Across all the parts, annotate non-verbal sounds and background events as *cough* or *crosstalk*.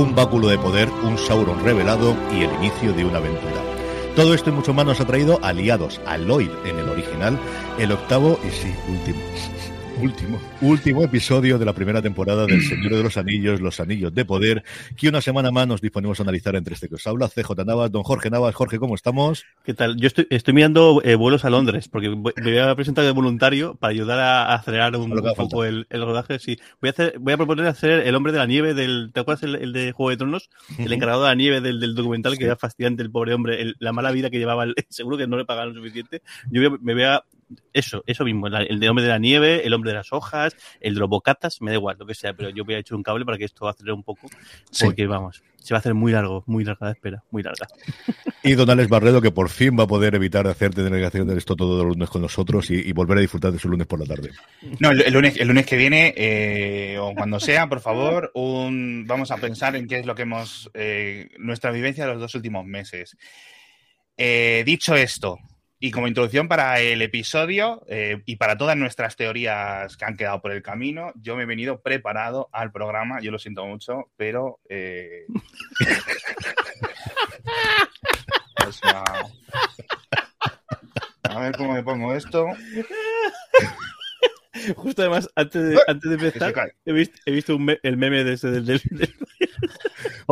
un báculo de poder, un Sauron revelado y el inicio de una aventura. Todo esto y mucho más nos ha traído aliados a Lloyd en el original, el octavo y sí, último Último. Último episodio de la primera temporada del Señor de los Anillos, Los Anillos de Poder, que una semana más nos disponemos a analizar entre este que os habla, CJ Navas, don Jorge Navas. Jorge, ¿cómo estamos? ¿Qué tal? Yo estoy, estoy mirando eh, vuelos a Londres, porque me voy a presentar de voluntario para ayudar a, acelerar un, poco el, rodaje. Sí. Voy a, hacer, voy a proponer hacer El Hombre de la Nieve del. ¿Te acuerdas el, de Juego de Tronos? El encargado de la nieve del, documental, que era fascinante el pobre hombre, la mala vida que llevaba, *laughs* seguro que no le pagaron suficiente. Yo me voy a eso, eso mismo, el de hombre de la nieve, el hombre de las hojas, el de los bocatas, me da igual, lo que sea, pero yo voy a echar un cable para que esto acelere un poco, porque vamos, se va a hacer muy largo, muy larga la espera, muy larga. *laughs* Y Don Alex Barredo, que por fin va a poder evitar hacer delegación de esto todos los lunes con nosotros y, volver a disfrutar de su lunes por la tarde. No, el, lunes, el lunes que viene, eh, o cuando sea, por favor, un, vamos a pensar en qué es lo que hemos, eh, nuestra vivencia de los dos últimos meses. Eh, dicho esto, y como introducción para el episodio eh, y para todas nuestras teorías que han quedado por el camino, yo me he venido preparado al programa. Yo lo siento mucho, pero. Eh, *laughs* a ver cómo me pongo esto. Justo además, antes de, antes de empezar, he visto, he visto un el meme de ese del, del,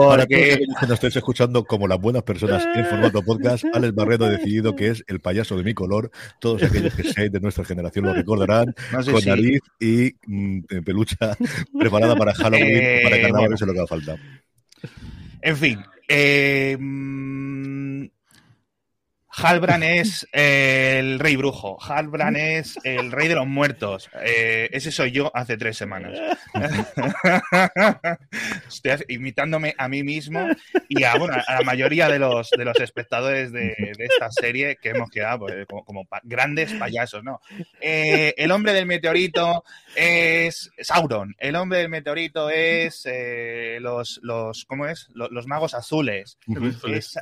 Para que nos estéis escuchando como las buenas personas en formato podcast, Alex Barredo ha decidido que es el payaso de mi color. Todos aquellos que sean de nuestra generación lo recordarán, *laughs* con nariz y mm, pelucha *laughs* preparada para Halloween, eh, para carnaval, bueno. eso es lo que haga falta. En fin, eh, mm, Halbran es el rey brujo. Halbran es el rey de los muertos. Eh, ese soy yo hace tres semanas. *laughs* Estoy imitándome a mí mismo y a, bueno, a la mayoría de los, de los espectadores de, esta serie que hemos quedado pues, como, grandes payasos, ¿no? Eh, el hombre del meteorito es Sauron. El hombre del meteorito es eh, los, los, ¿cómo es? Los, magos azules.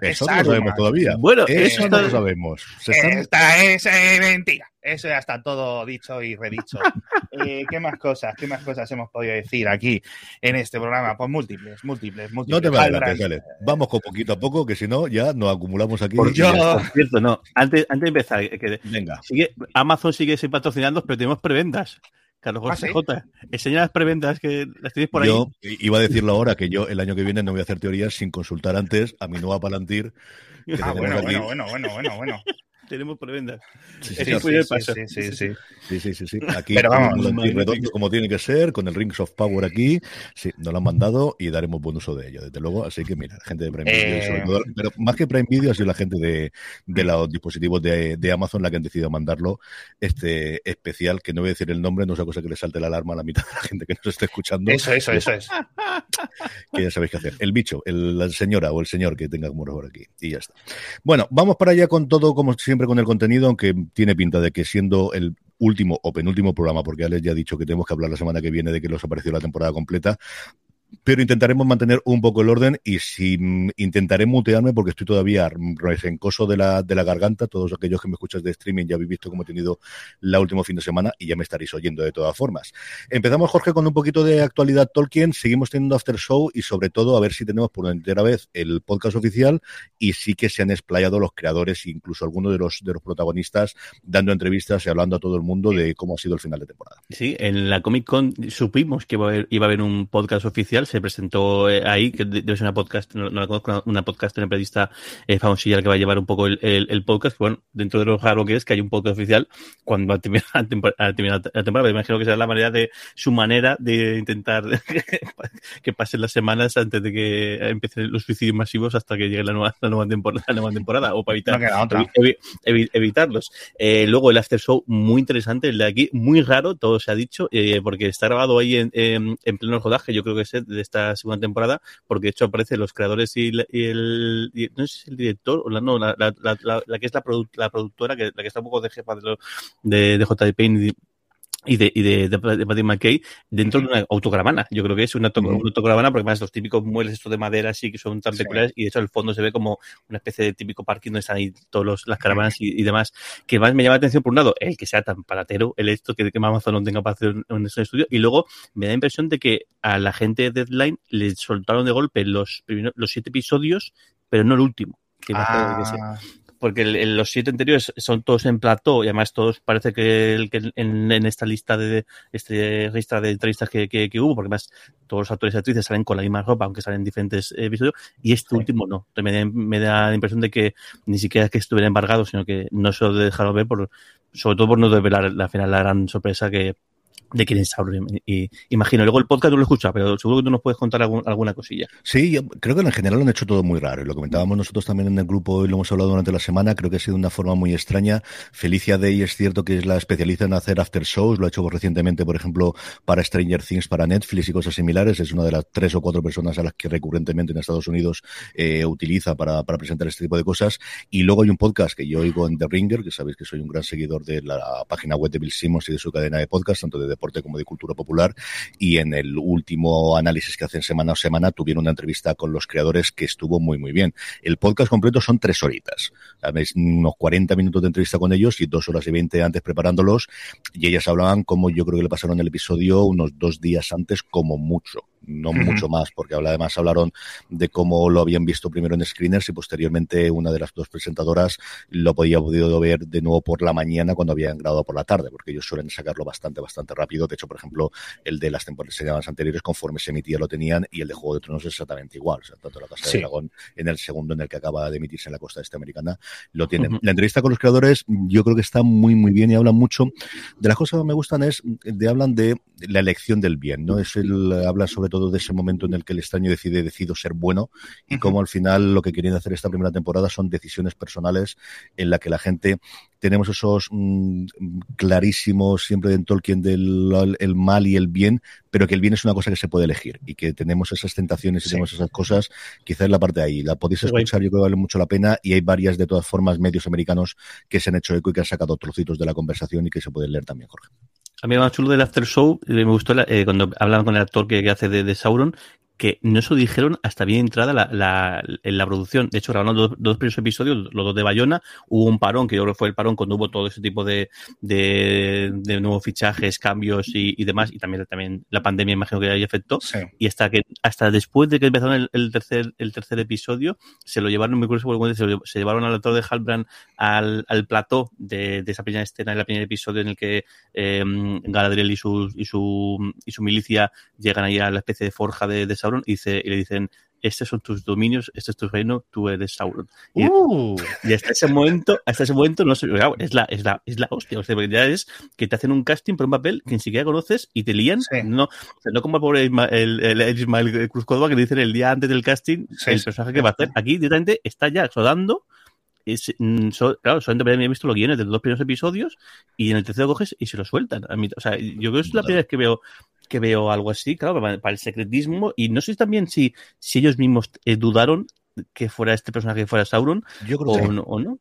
eso no lo sabemos todavía. Bueno, eso no lo sabemos. Esta es eh, mentira. Eso ya está todo dicho y redicho. *laughs* Eh, ¿Qué más cosas? ¿Qué más cosas hemos podido decir aquí en este programa? Pues múltiples, múltiples, múltiples. No te vayas, Vamos con poquito a poco, que si no, ya nos acumulamos aquí. Por, cierto, no. Antes, antes de empezar, que Venga. Amazon sigue sin patrocinando, pero tenemos preventas. Carlos José ¿Ah, J. Enseña las preventas que las tenéis por ahí. Yo iba a decirlo ahora que yo el año que viene no voy a hacer teorías sin consultar antes a mi nueva Palantir. Ah, bueno, bueno, bueno, bueno, bueno, bueno tenemos prebendas. Sí, sí, sí, sí, sí, sí, *laughs* Aquí Pero vamos, redondo como tiene que ser, con el Rings of Power aquí. Sí, nos lo han mandado y daremos buen uso de ello, desde luego. Así que mira, gente de Prime Video, eh, pero más que Prime Video ha sido la gente de, de los dispositivos de, de, Amazon la que han decidido mandarlo este especial, que no voy a decir el nombre, no es una cosa que le salte la alarma a la mitad de la gente que nos esté escuchando. Eso, eso, eso es. *laughs* Que ya sabéis qué hacer. El bicho, el, la señora o el señor que tenga como por aquí. Y ya está. Bueno, vamos para allá con todo, como siempre con el contenido, aunque tiene pinta de que siendo el último o penúltimo programa, porque Alex ya ha dicho que tenemos que hablar la semana que viene de que los apareció la temporada completa, pero intentaremos mantener un poco el orden y si mm, intentaré mutearme porque estoy todavía resencoso de la, de la garganta. Todos aquellos que me escuchan de streaming ya habéis visto cómo he tenido la última fin de semana y ya me estaréis oyendo de todas formas. Empezamos, Jorge, con un poquito de actualidad Tolkien. Seguimos teniendo After Show y sobre todo a ver si tenemos por entera vez el podcast oficial y sí que se han explayado los creadores e incluso algunos de los, de los protagonistas dando entrevistas y hablando a todo el mundo de cómo ha sido el final de temporada. Sí, en la Comic Con supimos que iba a haber un podcast oficial se presentó eh, ahí, que debe ser una podcast, no, la conozco, una podcast, una periodista eh, famosilla que va a llevar un poco el, el, podcast. Bueno, dentro de lo raro que es que hay un podcast oficial cuando va a terminar la temporada, imagino que será la manera de su manera de intentar *laughs* que pasen las semanas antes de que empiecen los suicidios masivos hasta que llegue la nueva, la nueva, temporada, la nueva temporada, o para evitar, evitarlos. Eh, luego el after show muy interesante, el de aquí, muy raro, todo se ha dicho, porque está grabado ahí en, en, en pleno rodaje, yo creo que es de esta segunda temporada, porque de hecho aparecen los creadores y, el, no sé si el director, o la, no, la, la, la, que es la, la productora, que, la que está un poco de jefa de, de, de JD Payne y de, y de, de, Patty McKay dentro de una autocaravana. Yo creo que es una, autocaravana porque además los típicos muebles estos de madera así que son tan peculiares y de hecho el fondo se ve como una especie de típico parking donde están ahí todas las caravanas y, demás. Que más me llama la atención por un lado el que sea tan paratero, el esto que, que Amazon no tenga para hacer un, estudio y luego me da la impresión de que a la gente de Deadline le soltaron de golpe los, los siete episodios pero no el último. Que ah porque los siete anteriores son todos en plató y además todos parece que, el, que en, esta lista de este lista de entrevistas que, que, hubo, porque además todos los actores y actrices salen con la misma ropa, aunque salen en diferentes episodios, y este último no. Me, me, da la impresión de que ni siquiera que estuviera embargado, sino que no se lo dejaron ver, por, sobre todo por no develar la final la gran sorpresa que, de Sauron. Y, imagino, luego el podcast no lo he escuchado, pero seguro que tú nos puedes contar alguna cosilla. Sí, yo creo que en general lo han hecho todo muy raro. Y lo comentábamos nosotros también en el grupo y lo hemos hablado durante la semana. Creo que ha sido una forma muy extraña. Felicia Day es cierto que es la especialista en hacer after shows. Lo ha hecho recientemente, por ejemplo, para Stranger Things, para Netflix y cosas similares. Es una de las tres o cuatro personas a las que recurrentemente en Estados Unidos eh, utiliza para, para presentar este tipo de cosas. Y luego hay un podcast que yo oigo en The Ringer, que sabéis que soy un gran seguidor de la página web de Bill Simmons y de su cadena de podcast, tanto de como de cultura popular y en el último análisis que hacen semana a semana tuvieron una entrevista con los creadores que estuvo muy muy bien. El podcast completo son tres horitas, unos 40 minutos de entrevista con ellos y dos horas y 20 antes preparándolos y ellas hablaban como yo creo que le pasaron el episodio unos dos días antes como mucho no mucho más, porque además hablaron de cómo lo habían visto primero en screeners y posteriormente una de las dos presentadoras lo podía podido ver de nuevo por la mañana cuando habían grabado por la tarde, porque ellos suelen sacarlo bastante, bastante rápido. De hecho, por ejemplo, el de las temporadas anteriores, conforme se emitía, lo tenían y el de Juego de Tronos es exactamente igual. O sea, tanto la Casa de Dragón en el segundo en el que acaba de emitirse en la costa este americana, lo tienen. La entrevista con los creadores, yo creo que está muy, muy bien y hablan mucho. De las cosas que me gustan es, de hablan de la elección del bien, ¿no? Es el, habla sobre todo de ese momento en el que el extraño decide, decido ser bueno y cómo al final lo que quieren hacer esta primera temporada son decisiones personales en la que la gente tenemos esos mm, clarísimos siempre en Tolkien del el mal y el bien, pero que el bien es una cosa que se puede elegir y que tenemos esas tentaciones y tenemos esas cosas, quizás la parte de ahí. La podéis escuchar, yo creo que vale mucho la pena y hay varias de todas formas medios americanos que se han hecho eco y que han sacado trocitos de la conversación y que se pueden leer también, Jorge. A mí me más chulo del After Show, eh, me gustó eh, cuando hablaban con el actor que, hace de, Sauron, que no se lo dijeron hasta bien entrada la, la, en la producción. De hecho, grabaron dos, dos primeros episodios, los dos de Bayona. Hubo un parón, que yo creo que fue el parón cuando hubo todo ese tipo de, de, de nuevos fichajes, cambios y, y, demás. Y también, también la pandemia, imagino que ahí afectó. Y hasta que hasta después de que empezaron el, el, tercer, el tercer episodio, se lo llevaron, me acuerdo se, lo, se llevaron al actor de Halbrand al, al plató de, de, esa primera escena, el primer episodio en el que eh, Galadriel y su, y, su, y su milicia llegan ahí a la especie de forja de, de Sauron y, dice, y le dicen, estos son tus dominios, este es tu reino, tú eres Sauron. Y, uh. y hasta ese momento, hasta ese momento no sé, es la, es la, es la hostia, o sea, porque ya es que te hacen un casting por un papel que ni siquiera conoces y te lían, no, o sea, no como el, el, el Ismael Cruz Córdoba que dicen el día antes del casting sí, el personaje que va a hacer. Aquí directamente está ya rodando es, mm, claro, solamente había visto los guiones de los dos primeros episodios y en el tercero coges y se lo sueltan. A mí, o sea, yo creo que es la primera vez que veo que veo algo así, claro, para, para el secretismo. Y no sé también si, si ellos mismos eh, dudaron que fuera este personaje que fuera Sauron yo creo o, que no, o no.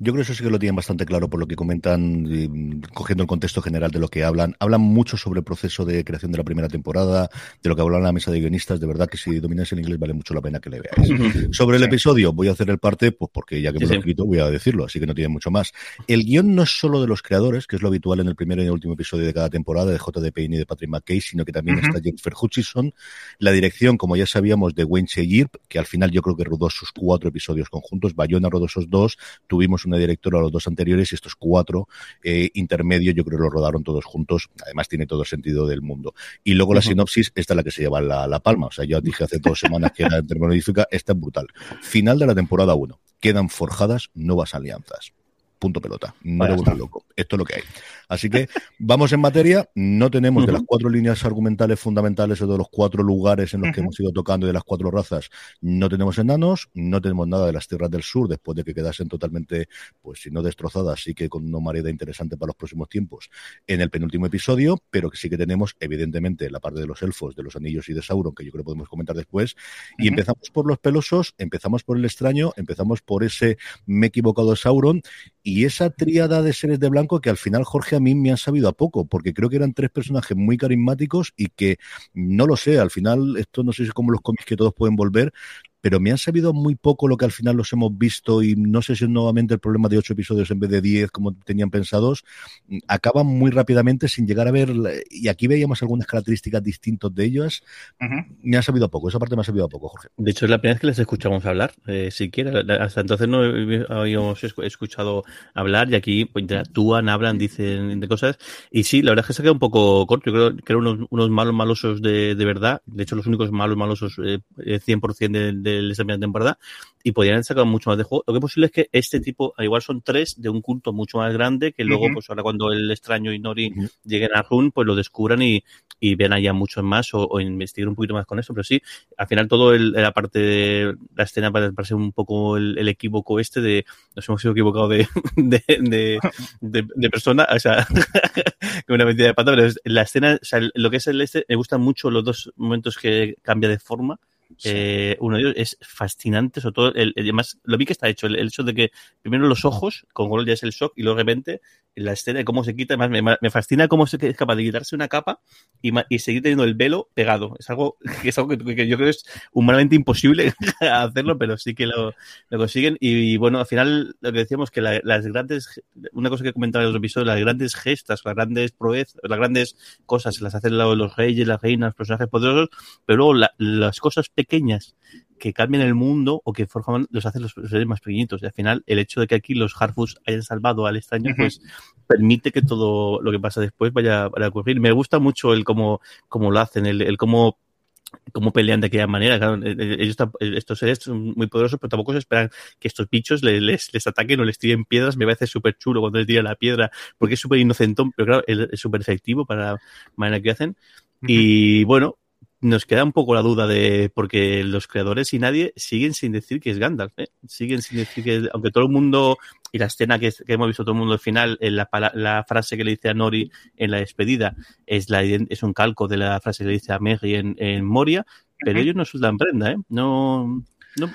Yo creo que eso sí que lo tienen bastante claro por lo que comentan, cogiendo el contexto general de lo que hablan. Hablan mucho sobre el proceso de creación de la primera temporada, de lo que hablan en la mesa de guionistas. De verdad que si domináis el inglés vale mucho la pena que le veáis. sobre el episodio, voy a hacer el parte, pues porque ya que me lo he escrito, voy a decirlo, así que no tiene mucho más. El guion no es solo de los creadores, que es lo habitual en el primer y el último episodio de cada temporada, de J.D. Payne y de Patrick McKay, sino que también está Jennifer Hutchison. La dirección, como ya sabíamos, de Wayne Sheyirp, que al final yo creo que rodó sus cuatro episodios conjuntos. Bayona rodó esos dos. Tuvimos una directora a los dos anteriores y estos cuatro eh, intermedios yo creo que lo rodaron todos juntos. Además tiene todo el sentido del mundo. Y luego la sinopsis, esta es la que se lleva la, la palma. O sea, yo dije hace dos semanas que era *laughs* termodífica, esta es brutal. Final de la temporada 1. Quedan forjadas nuevas alianzas punto pelota. No loco. Esto es lo que hay. Así que vamos en materia. No tenemos de las cuatro líneas argumentales fundamentales o de los cuatro lugares en los que hemos ido tocando de las cuatro razas, no tenemos enanos, no tenemos nada de las tierras del sur después de que quedasen totalmente, pues si no destrozadas, sí que con una marea interesante para los próximos tiempos en el penúltimo episodio, pero que sí que tenemos, evidentemente, la parte de los elfos, de los anillos y de Sauron, que yo creo que podemos comentar después. Y empezamos por los pelosos, empezamos por el extraño, empezamos por ese me he equivocado de Sauron Y esa tríada de seres de blanco que al final, Jorge, a mí me han sabido a poco, porque creo que eran tres personajes muy carismáticos y que, no lo sé, al final, esto no sé si es como los cómics que todos pueden volver, pero me han sabido muy poco lo que al final los hemos visto y no sé si es nuevamente el problema de ocho episodios en vez de diez como tenían pensados, acaban muy rápidamente sin llegar a ver, y aquí veíamos algunas características distintas de ellos, me han sabido poco, esa parte me ha sabido poco, Jorge. De hecho, es la primera vez que les escuchamos hablar, eh, siquiera, hasta entonces no habíamos escuchado hablar y aquí pues, interactúan, hablan, dicen de cosas, y sí, la verdad es que se queda un poco corto, yo creo que eran unos, unos malos malosos de, de, verdad, de hecho los únicos malos malosos eh, 100% de, de de esa primera temporada y podrían haber sacado mucho más de juego. Lo que es posible es que este tipo, igual son tres de un culto mucho más grande, que luego, pues ahora cuando el extraño y Nori lleguen a Run, pues lo descubran y, y vean allá mucho más o, o, investiguen un poquito más con eso. Pero sí, al final todo el, la parte de la escena parece un poco el, el, equívoco este de nos hemos sido equivocado de, *laughs* de, de, de, de persona, o sea, *laughs* una mentira de pata, pero la escena, o sea, lo que es el este, me gustan mucho los dos momentos que cambia de forma Sí. Eh, uno de ellos es fascinante, sobre todo, el, el, además, lo vi que está hecho, el, el, hecho de que primero los ojos, con gol ya es el shock, y luego de repente la escena de cómo se quita, además me, me fascina cómo es capaz de quitarse una capa y, y, seguir teniendo el velo pegado. Es algo *laughs* que, es algo que, que yo creo es humanamente imposible *laughs* hacerlo, pero sí que lo, lo consiguen. Y, y, bueno, al final lo que decíamos que la, las grandes, una cosa que comentaba en los episodios, las grandes gestas, las grandes proezas, las grandes cosas las hacen los reyes, las reinas, los personajes poderosos, pero luego la, las cosas pequeñas que cambian el mundo o que forjan, los hacen los seres más pequeñitos. Y al final, el hecho de que aquí los Harfus hayan salvado al extraño, uh -huh. pues permite que todo lo que pasa después vaya, vaya a ocurrir. Me gusta mucho el cómo, cómo lo hacen, el, el cómo cómo pelean de aquella manera. Claro, ellos, estos seres son muy poderosos, pero tampoco se esperan que estos bichos les, les, les ataquen o les tiren piedras. Me parece súper chulo cuando les tiran la piedra, porque es súper inocentón, pero claro, es súper efectivo para la manera que hacen. Uh -huh. Y bueno, nos queda un poco la duda de porque los creadores y nadie siguen sin decir que es Gandalf, ¿eh? siguen sin decir que aunque todo el mundo y la escena que, que hemos visto todo el mundo al final, en la, la, frase que le dice a Nori en la despedida es, la, es un calco de la frase que le dice a Maggie en, en Moria, pero uh -huh. ellos no sueltan prenda, ¿eh? No, no,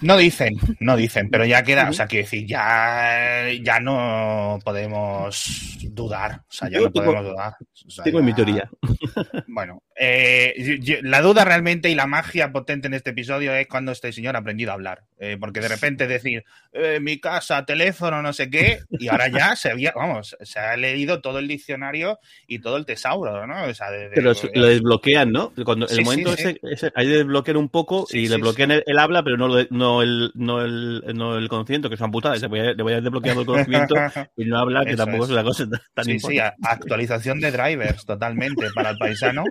no dicen, no dicen, pero ya queda, o sea, quiero decir, ya, ya no podemos dudar, o sea, ya no podemos dudar. O sea, tengo ya, mi teoría. Bueno, eh, yo, la duda realmente y la magia potente en este episodio es cuando este señor ha aprendido a hablar, eh, porque de repente decir, eh, mi casa, teléfono, no sé qué, y ahora ya se había, vamos, se ha leído todo el diccionario y todo el tesauro, ¿no? O sea, de, de, pero lo desbloquean, ¿no? Cuando sí, el momento sí, ese, ese, hay de desbloquear un poco y le bloquean el, el, habla, pero no lo, no no el, no el, no el conocimiento, que es una putada, le voy a, le voy a desbloquear el conocimiento *laughs* y no habla, que Eso tampoco es. es una cosa tan sí, importante. Sí, actualización de drivers totalmente para el paisano.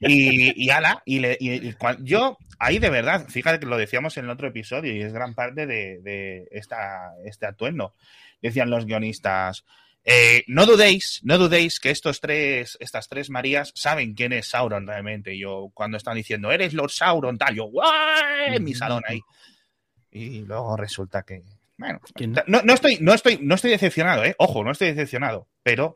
Y, y ala, y, le, y, y, yo ahí de verdad, fíjate que lo decíamos en el otro episodio y es gran parte de, de esta, este atuendo. Decían los guionistas, eh, no dudéis, no dudéis que estos tres, estas tres Marías saben quién es Sauron realmente. Yo, cuando están diciendo, eres Lord Sauron, tal, yo, ¡guay! En mi salón ahí y luego resulta que bueno no, no, estoy no estoy no estoy decepcionado eh ojo no estoy decepcionado pero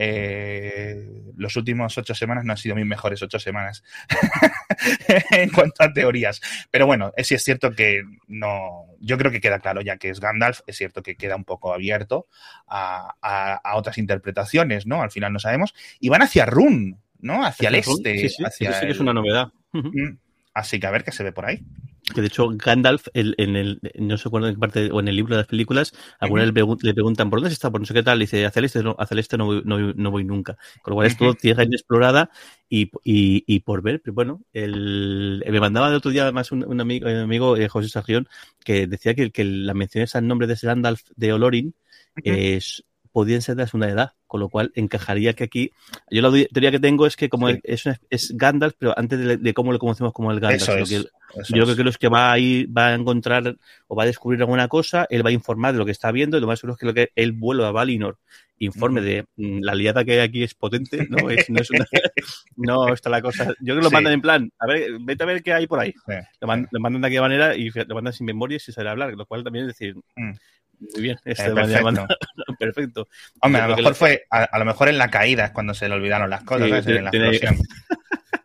eh, los últimos ocho semanas no han sido mis mejores ocho semanas *laughs* en cuanto a teorías. Pero bueno, sí es cierto que no. Yo creo que queda claro ya que es Gandalf. Es cierto que queda un poco abierto a, a, a otras interpretaciones, ¿no? Al final no sabemos. Y van hacia Run, ¿no? Hacia, el este. Sí, sí, hacia sí, sí, es una novedad. Así que a ver qué se ve por ahí. Que de hecho, Gandalf, el, en el, no sé cuándo en qué parte, o en el libro de las películas, alguna vez uh -huh. le, preguntan por dónde está, por no sé qué tal, y dice, hacia el este no, hacia el este no voy, no, no voy nunca. Con lo cual uh -huh. es todo tierra inexplorada y, y, y, por ver, pero bueno, el, me mandaba el otro día más un, un amigo, un amigo eh, José Sargión, que decía que, que la mención al nombre de ese Gandalf de Olorin es podían ser de la segunda edad, con lo cual encajaría que aquí. Yo la teoría que tengo es que como sí. es, es, Gandalf, pero antes de, de, cómo lo conocemos como el Gandalf. Es, que, eso yo creo que los que va a ir, va a encontrar o va a descubrir alguna cosa, él va a informar de lo que está viendo, y lo más seguro es que, lo que él vuelva a Valinor, informe de mm, la liada que hay aquí es potente, no *laughs* es, no, es una, no está la cosa. Yo creo que lo sí. mandan en plan, a ver, vete a ver qué hay por ahí. Sí. Lo, mandan, lo, mandan de aquella manera y lo mandan sin memoria y sin saber hablar, lo cual también es decir, mm. Muy bien, este eh, perfecto. *laughs* perfecto. Hombre, a lo mejor fue, a, a, lo mejor en la caída es cuando se le olvidaron las cosas, sí, ¿sabes? en la explosión.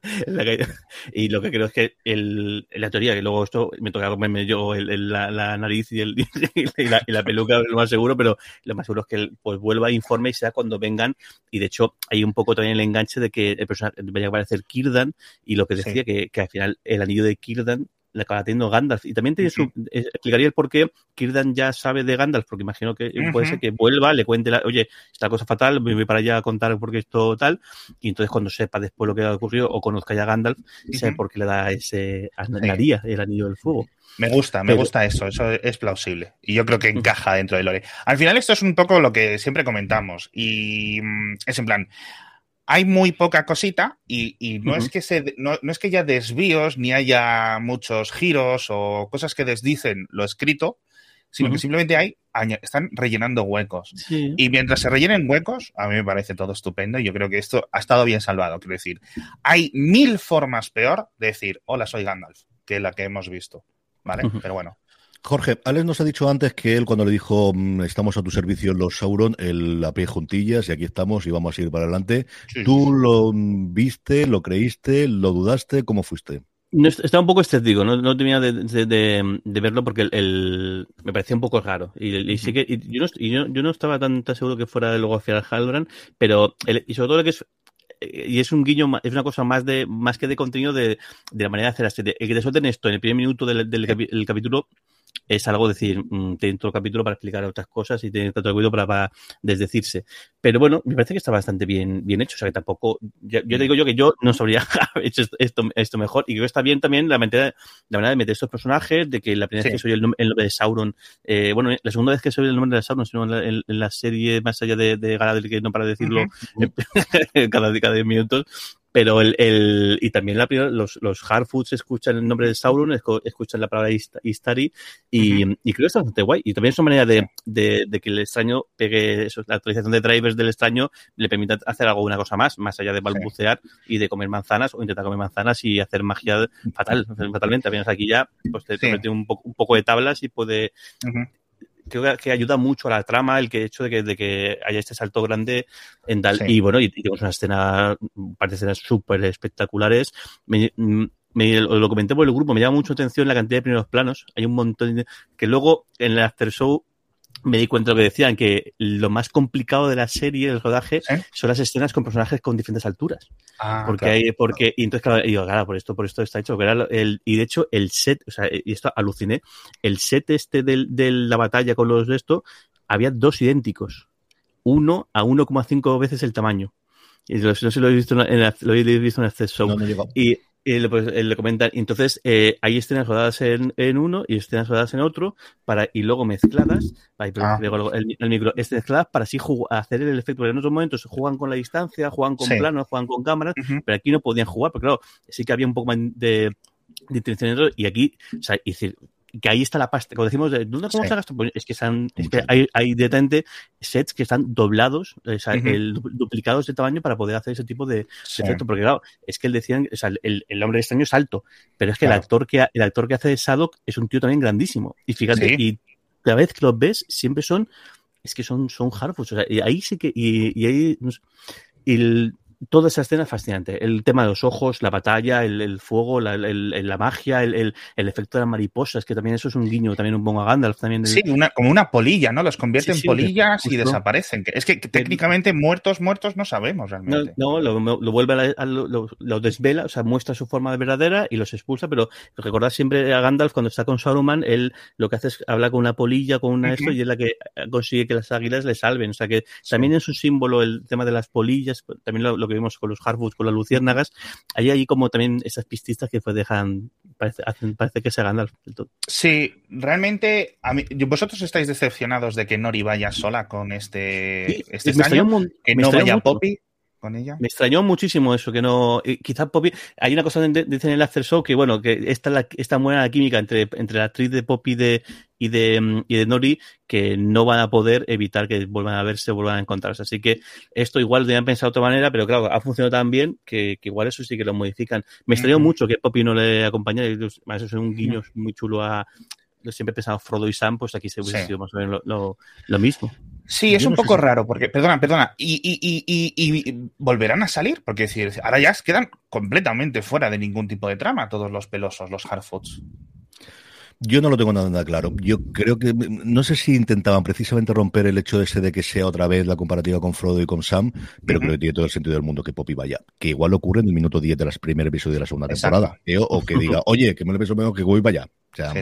*laughs* y lo que creo es que el, la teoría, que luego esto me toca comerme yo el, la, nariz y, el, *laughs* y, la, peluca, lo más seguro, pero lo más seguro es que pues vuelva, informe y sea cuando vengan. Y de hecho, hay un poco también el enganche de que el personaje vaya a aparecer Kirdan y lo que decía que, que al final el anillo de Kirdan le acaba teniendo Gandalf. Y también tiene su, eh, explicaría el por qué Kirdan ya sabe de Gandalf, porque imagino que puede ser que vuelva, le cuente, la, oye, esta cosa fatal, me voy para allá a contar por qué esto tal, y entonces cuando sepa después lo que ha ocurrido o conozca ya a Gandalf, sabe por qué le da ese, sí. el anillo del fuego. Me gusta, me gusta eso, eso es plausible. Y yo creo que encaja dentro de Lore. Al final esto es un poco lo que siempre comentamos, y mm, es en plan, hay muy poca cosita y, no, es que se, no, es que haya desvíos ni haya muchos giros o cosas que desdicen lo escrito, sino que simplemente hay, están rellenando huecos. Y mientras se rellenen huecos, a mí me parece todo estupendo y yo creo que esto ha estado bien salvado. Quiero decir, hay mil formas peor de decir, hola, soy Gandalf, que la que hemos visto. ¿Vale? Pero bueno, Jorge, Alex nos ha dicho antes que él cuando le dijo mm, estamos a tu servicio los Sauron, el la pie juntillas y aquí estamos y vamos a ir para adelante. ¿Tú lo viste, lo creíste, lo dudaste? ¿Cómo fuiste? No, estaba un poco escéptico, no, no tenía de, de, verlo porque el, me parecía un poco raro. Y, sí que yo, no, yo, no, estaba tan, seguro que fuera luego hacia el Haldoran, pero y sobre todo lo que es y es un guiño, es una cosa más de más que de contenido de, de la manera de hacer serie. El que te suelten esto en el primer minuto del, del capítulo es algo decir, mm, tiene todo el capítulo para explicar otras cosas y tiene todo el capítulo para, desdecirse. Pero bueno, me parece que está bastante bien, bien hecho. O sea, que tampoco. Yo, te digo yo que yo no sabría *laughs* haber hecho esto, esto mejor. Y creo que está bien también la manera, la manera de meter estos personajes, de que la primera vez que soy el nombre, de Sauron. Eh, bueno, la segunda vez que soy el nombre de Sauron, sino en la, serie más allá de, de Galadriel, que no para decirlo *laughs* cada, cada 10 minutos pero el, el, y también la, los, los Hardfoods escuchan el nombre de Sauron, escuchan la palabra Istari y, y, creo que está bastante guay. Y también es una manera de, de, de que el extraño pegue, eso, la actualización de drivers del extraño le permita hacer algo, una cosa más, más allá de balbucear y de comer manzanas o intentar comer manzanas y hacer magia fatal, fatalmente. Vienes aquí ya, pues te, mete un, un, poco de tablas y puede creo que ayuda mucho a la trama el que hecho de que, de que haya este salto grande en tal. Y bueno, y, tenemos una escena, un par de escenas súper espectaculares. Me, me, lo comenté por el grupo, me llama mucho atención la cantidad de primeros planos. Hay un montón de, que luego en el after show me di cuenta de lo que decían, que lo más complicado de la serie, el rodaje, son las escenas con personajes con diferentes alturas. Ah, porque hay, porque, y entonces, claro, digo, claro, por esto, por esto está hecho. el, y de hecho, el set, o sea, y esto aluciné, el set este de, de la batalla con los de esto, había dos idénticos. Uno a 1,5 veces el tamaño. Y no sé si lo he visto en, lo he visto en el show. y y le, pues, le comentan, entonces eh, hay escenas rodadas en, en, uno y escenas rodadas en otro, para, y luego mezcladas, ah. el, el, micro, mezcladas para así hacer el efecto, porque en otros momentos juegan con la distancia, juegan con planos, juegan con cámaras, pero aquí no podían jugar, porque claro, sí que había un poco más de, de intención y aquí, o sea, y decir, que ahí está la pasta. Como decimos, ¿dónde cómo se gasta? Pues es que, están, es que hay, hay, directamente sets que están doblados, o sea, el, duplicados de tamaño para poder hacer ese tipo de, efecto. Porque claro, es que él decían, o sea, el, el hombre extraño es alto, pero es que el actor que el actor que hace de Sadok es un tío también grandísimo. Y fíjate, y cada vez que los ves, siempre son, es que son, son Harfoots. O sea, y ahí sí que, y, y ahí, y el, toda esa escena es fascinante. El tema de los ojos, la batalla, el, fuego, la, la magia, el, efecto de las mariposas, que también eso es un guiño, también un pongo a Gandalf. También Sí, una, como una polilla, ¿no? Los convierte en polillas y desaparecen. Es que técnicamente muertos, muertos no sabemos realmente. No, lo, vuelve a, lo, desvela, o sea, muestra su forma verdadera y los expulsa, pero recordad siempre a Gandalf cuando está con Saruman, él lo que hace es hablar con una polilla, con una esto, y es la que consigue que las águilas le salven. O sea que también es un símbolo el tema de las polillas, también lo, que vimos con los Hardwoods, con las luciérnagas, hay ahí como también esas pististas que pues dejan, parece, parece que se gana del todo. Sí, realmente, vosotros estáis decepcionados de que Nori vaya sola con este, este año, que no vaya Poppy ella. Me extrañó muchísimo eso, que no. Quizás Poppy. Hay una cosa que dicen en el After Show que, bueno, que esta la, esta buena la química entre, entre la actriz de Poppy de, y, de, y de Nori que no van a poder evitar que vuelvan a verse vuelvan a encontrarse. Así que esto igual deberían pensar de otra manera, pero claro, ha funcionado tan bien que, igual eso sí que lo modifican. Me extrañó mucho que Poppy no le acompañara. Eso es un guiño muy chulo a siempre pensado Frodo y Sam, pues aquí se hubiese sido más o menos lo, mismo. Sí, es un poco raro, porque, perdona, perdona, y, y, volverán a salir, porque decir, ahora ya quedan completamente fuera de ningún tipo de trama todos los pelosos, los Harfoots. Yo no lo tengo nada, claro. Yo creo que no sé si intentaban precisamente romper el hecho ese de que sea otra vez la comparativa con Frodo y con Sam, pero creo que tiene todo el sentido del mundo que Poppy vaya. Que igual ocurre en el minuto 10 de las primer episodio de la segunda temporada. ¿eh? O que diga, oye, que me lo pienso menos que voy vaya. O sea,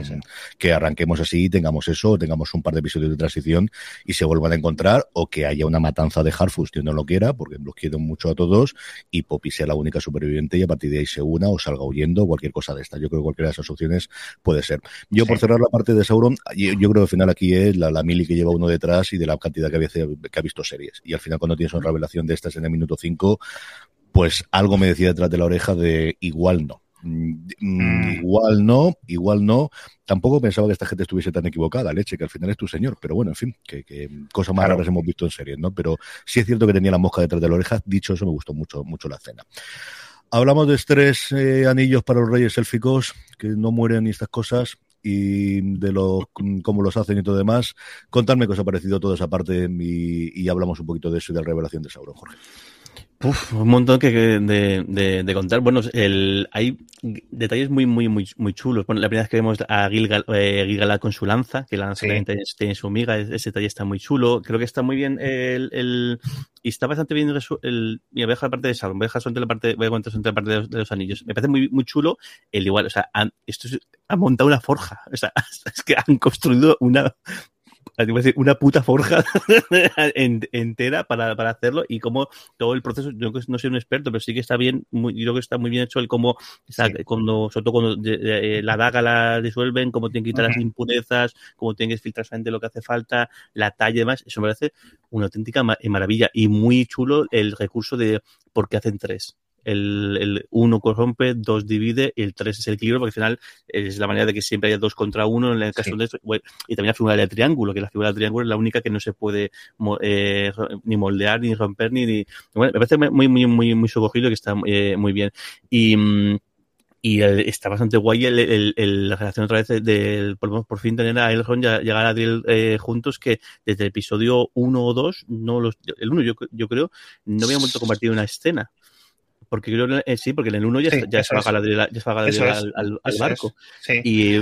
que arranquemos así, tengamos eso, tengamos un par de episodios de transición y se vuelvan a encontrar, o que haya una matanza de Harfus, que no lo quiera, porque los quiero mucho a todos, y Poppy sea la única superviviente y a partir de ahí se una o salga huyendo, cualquier cosa de esta. Yo creo que cualquiera de esas opciones puede ser. Yo, por cerrar la parte de Sauron, yo, creo que al final aquí es la, la, mili que lleva uno detrás y de la cantidad que, había, que ha visto series. Y al final, cuando tienes una revelación de estas en el minuto 5, pues algo me decía detrás de la oreja de igual no. Mm, mm. Igual no, igual no. Tampoco pensaba que esta gente estuviese tan equivocada, leche, que al final es tu señor. Pero bueno, en fin, que, cosas más raras hemos visto en series, ¿no? Pero sí es cierto que tenía la mosca detrás de la oreja. Dicho eso, me gustó mucho, mucho la escena. Hablamos de tres eh, anillos para los reyes élficos, que no mueren y estas cosas y de lo, cómo los hacen y todo demás. Contadme qué os ha parecido toda esa parte y, y hablamos un poquito de eso y de la revelación de Sauron, Jorge un montón que, de, de, contar. Bueno, el, hay detalles muy, muy, muy, muy chulos. Bueno, la primera vez que vemos a Gilgal, eh, con su lanza, que la lanza tiene, su amiga, ese detalle está muy chulo. Creo que está muy bien el, el y está bastante bien el, voy a dejar la parte de Salón, voy a dejar solamente la parte, voy a contar solamente la parte de los, anillos. Me parece muy, muy chulo el igual, o sea, han, esto es, han montado una forja, o sea, *laughs* es que han construido una, una puta forja *laughs* entera para, para, hacerlo y como todo el proceso, yo no soy un experto, pero sí que está bien, muy, yo creo que está muy bien hecho el cómo, cuando, sobre todo cuando eh, la daga la disuelven, cómo tienen que quitar las impurezas, cómo tienen que filtrar solamente lo que hace falta, la talla y demás, eso me parece una auténtica maravilla y muy chulo el recurso de por qué hacen tres el, el uno corrompe, dos divide y el tres es el equilibrio, porque al final es la manera de que siempre haya dos contra uno en el caso de esto. y también la figura del triángulo, que la figura del triángulo es la única que no se puede eh, ni moldear, ni romper, ni. ni bueno, me parece muy, muy, muy, muy socogido que está eh, muy bien. Y. Mm, y está bastante guay el, el, la relación otra vez del por, por, fin tener a Elrond y llegar a Adriel eh, juntos que desde el episodio 1 o 2 no los el 1 yo, yo creo no habían vuelto a una escena porque creo que eh, sí, porque en el 1 ya, ya, se va a ya al, al, al, barco. Sí. Y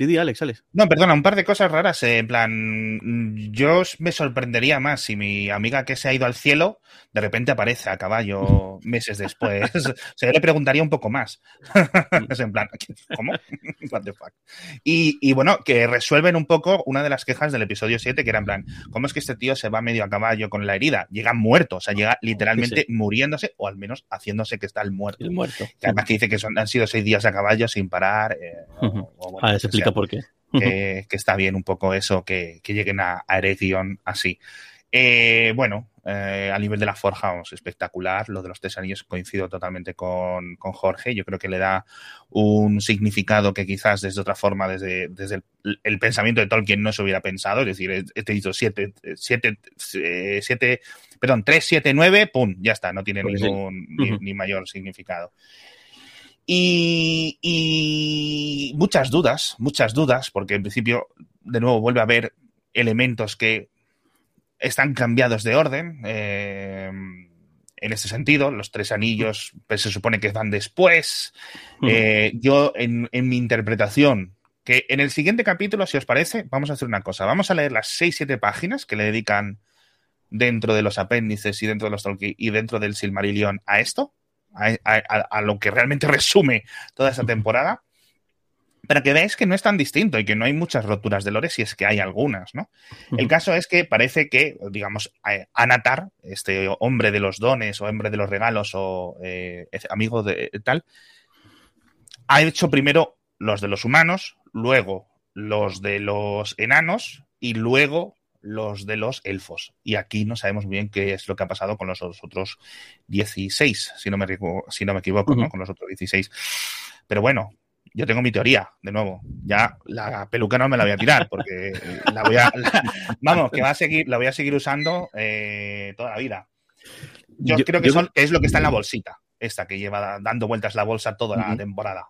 Didi, Alex, Alex. No, perdona, un par de cosas raras. Eh, en plan, yo me sorprendería más si mi amiga que se ha ido al cielo de repente aparece a caballo *laughs* meses después. *laughs* o sea, yo le preguntaría un poco más. *laughs* es en plan, ¿cómo? What the fuck? Y, y, bueno, que resuelven un poco una de las quejas del episodio 7, que era en plan, ¿cómo es que este tío se va medio a caballo con la herida? Llega muerto, o sea, llega literalmente muriéndose, o al menos haciéndose que está el muerto. El muerto. Que además que dice que son, han sido seis días a caballo sin parar. Eh, ah, se explica por qué. que, está bien un poco eso, que, lleguen a, a Eregion así. Eh, bueno, eh, a nivel de la forja, vamos, espectacular. Lo de los tres anillos coincido totalmente con, Jorge. Yo creo que le da un significado que quizás desde otra forma, desde, desde el, pensamiento de Tolkien no se hubiera pensado. Es decir, este dicho siete, siete, eh, siete, perdón, tres, siete, nueve, pum, ya está, no tiene pues ningún ni, mayor significado. Y, muchas dudas, muchas dudas, porque en principio, de nuevo, vuelve a haber elementos que están cambiados de orden. Eh, en ese sentido, los tres anillos pues, se supone que van después. Eh, yo, en, mi interpretación, que en el siguiente capítulo, si os parece, vamos a hacer una cosa. Vamos a leer las seis, siete páginas que le dedican dentro de los apéndices y dentro de los Tolkien y dentro del Silmarillion a esto a, lo que realmente resume toda esa temporada, para que veáis que no es tan distinto y que no hay muchas roturas de lore si es que hay algunas, ¿no? El caso es que parece que, digamos, Anatar, este hombre de los dones o hombre de los regalos o eh, amigo de tal, ha hecho primero los de los humanos, luego los de los enanos y luego los de los elfos. Y aquí no sabemos bien qué es lo que ha pasado con los otros 16, si no me, si no me equivoco, ¿no? Con los otros 16. Pero bueno, yo tengo mi teoría, de nuevo. Ya la peluca no me la voy a tirar, porque *laughs* la voy a. vamos, que va a seguir, la voy a seguir usando eh, toda la vida. Yo, creo que, son, es lo que está en la bolsita. Esta que lleva dando vueltas la bolsa toda la temporada.